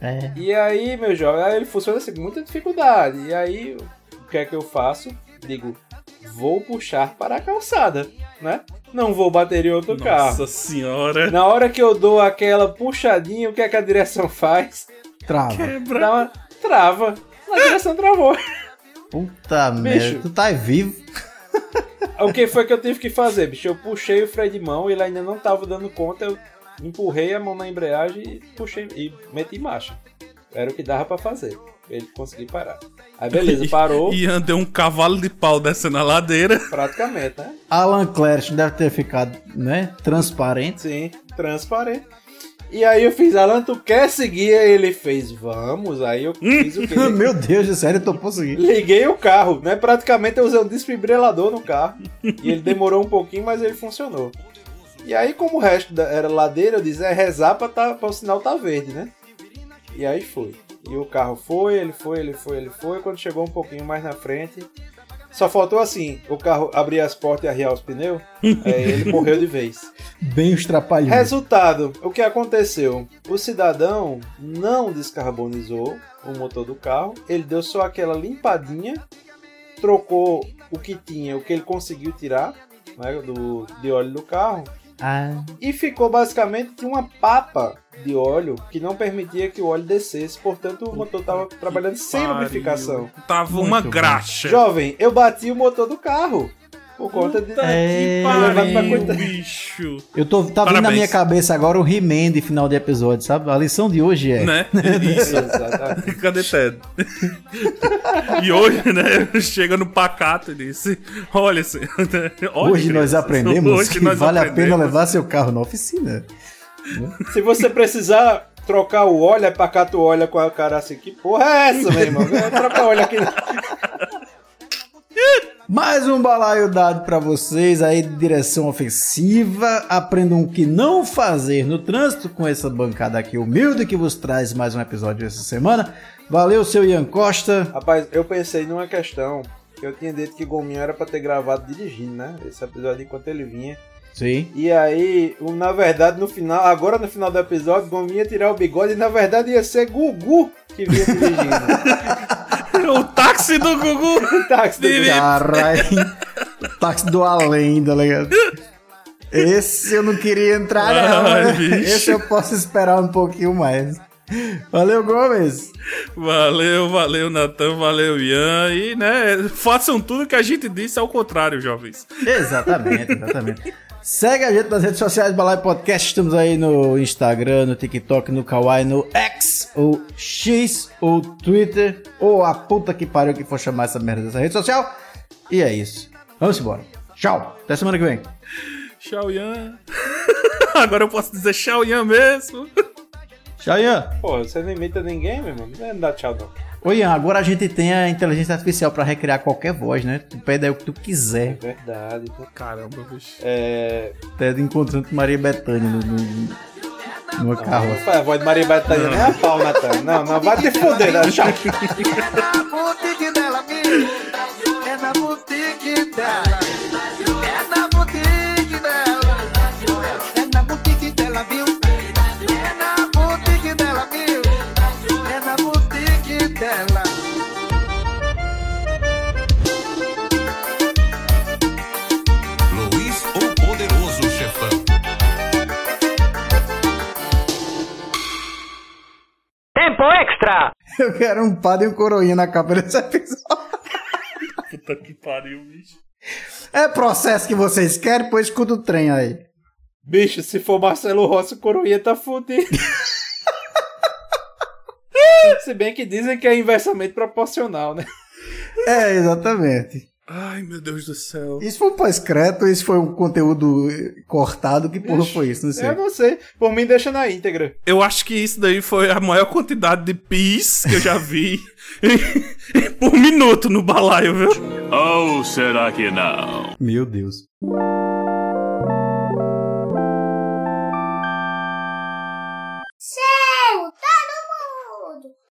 E: É.
G: E aí, meu jovem, aí ele funciona assim, com muita dificuldade. E aí, o que é que eu faço? Digo, vou puxar para a calçada, né? Não vou bater em outro carro.
C: Nossa senhora.
G: Na hora que eu dou aquela puxadinha, o que é que a direção faz?
E: Trava.
G: Na hora- trava. A direção travou.
E: Puta
G: Bicho.
E: merda. Tu tá vivo.
G: O que foi que eu tive que fazer, bicho? Eu puxei o freio de mão, ele ainda não tava dando conta, eu empurrei a mão na embreagem e puxei e meti marcha. Era o que dava pra fazer. Pra Ele conseguir parar. Aí beleza, parou.
C: Ian deu um cavalo de pau descendo a ladeira.
G: Praticamente, né?
E: Alan Clash deve ter ficado, né? Transparente.
G: Sim, transparente. E aí eu fiz, Alan, tu quer seguir? Aí ele fez, vamos. Aí eu fiz o quê?
E: Meu Deus do céu, eu tô conseguindo.
G: Liguei o carro, né? Praticamente eu usei um desfibrilador no carro. E ele demorou um pouquinho, mas ele funcionou. E aí, como o resto da- era ladeira, eu disse, é rezar pra, tá, pra o sinal tá verde, né? E aí foi. E o carro foi, ele foi, ele foi, ele foi. Quando chegou um pouquinho mais na frente, só faltou assim, o carro abrir as portas e arriar os pneus, aí ele morreu de vez.
E: Bem os trapalhões.
G: Resultado, o que aconteceu? O cidadão não descarbonizou o motor do carro, ele deu só aquela limpadinha, trocou o que tinha, o que ele conseguiu tirar né, do, de óleo do carro,
E: Ah.
G: e ficou basicamente uma papa de óleo que não permitia que o óleo descesse, portanto o motor estava trabalhando sem
C: pariu.
G: lubrificação.
C: Tava uma graxa.
G: Jovem, eu bati o motor do carro por conta de
C: Puta
E: É,
C: que
G: levado pra
C: pariu,
G: cuidar.
C: bicho.
E: Eu tô, tá vindo na
C: Parabéns.
E: minha cabeça agora o He-Man de final de episódio, sabe? A lição de hoje é.
C: Né? Isso.
G: Exatamente.
C: Cadê Ted? e hoje, né, chega no pacato e disse: Olha, olha,
E: Hoje nós aprendemos
C: hoje
E: que
C: nós
E: vale a pena
C: aprendemos.
E: levar seu carro na oficina.
G: Se você precisar trocar o óleo, é pra cá tu olha com a cara assim, que porra é essa, meu irmão? Troca o óleo aqui.
E: Mais um balaio dado pra vocês aí de direção ofensiva. Aprendam o que não fazer no trânsito com essa bancada aqui humilde que vos traz mais um episódio essa semana. Valeu, seu Ian Costa.
G: Rapaz, eu pensei numa questão. que Eu tinha dito que Gominho era pra ter gravado dirigindo, né? Esse episódio enquanto ele vinha.
E: Sim.
G: E aí, na verdade, no final, agora no final do episódio, Gominho ia tirar o bigode e na verdade ia ser Gugu que vinha dirigindo.
C: o táxi do Gugu!
G: o táxi do Gugu.
E: Caralho. O táxi do além, tá ligado? Esse eu não queria entrar, não.
C: Ai,
E: né? Esse eu posso esperar um pouquinho mais. Valeu, Gomes.
C: Valeu, valeu, Natan, valeu, Ian. E, né, façam tudo que a gente disse ao contrário, jovens.
E: Exatamente, exatamente. Segue a gente nas redes sociais, Balai Podcast. Estamos aí no Instagram, no TikTok, no Kawaii, no X, ou X, ou Twitter, ou a puta que pariu que for chamar essa merda dessa rede social. E é isso. Vamos embora. Tchau. Até semana que vem.
C: Tchau, Ian. Agora eu posso dizer tchau, Ian mesmo.
E: Tchau, Ian.
G: Pô, você não imita ninguém, meu irmão. Não dá tchau, não.
E: Ô Ian, agora a gente tem a inteligência artificial pra recriar qualquer voz, né? Tu pede aí o que tu quiser.
G: Verdade.
C: Caramba, bicho.
G: É.
E: Até encontrando com Maria Bethânia no, no, numa carroça.
G: Não, a voz de Maria Bethânia nem a pau, Natan. Não, não, vai te foder, né? Tchau.
O: boutique dela, viu? É na boutique dela. É na boutique dela. É na boutique dela, viu?
E: Tempo extra! Eu quero um padre e um coroinha na capa desse episódio.
C: Puta que pariu, bicho.
E: É processo que vocês querem? Pois escuta o trem aí.
G: Bicho, se for Marcelo Rossi, o Coroinha tá fudido. Se bem que dizem que é inversamente proporcional, né?
E: É, exatamente.
C: Ai, meu Deus do céu.
E: Isso foi um pós-crédito, isso foi um conteúdo eh, cortado, que porra foi isso? Não sei.
G: Eu não sei. Por mim, deixa na íntegra.
C: Eu acho que isso daí foi a maior quantidade de pis que eu já vi por minuto no balaio, viu?
B: Ou será que não?
E: Meu Deus.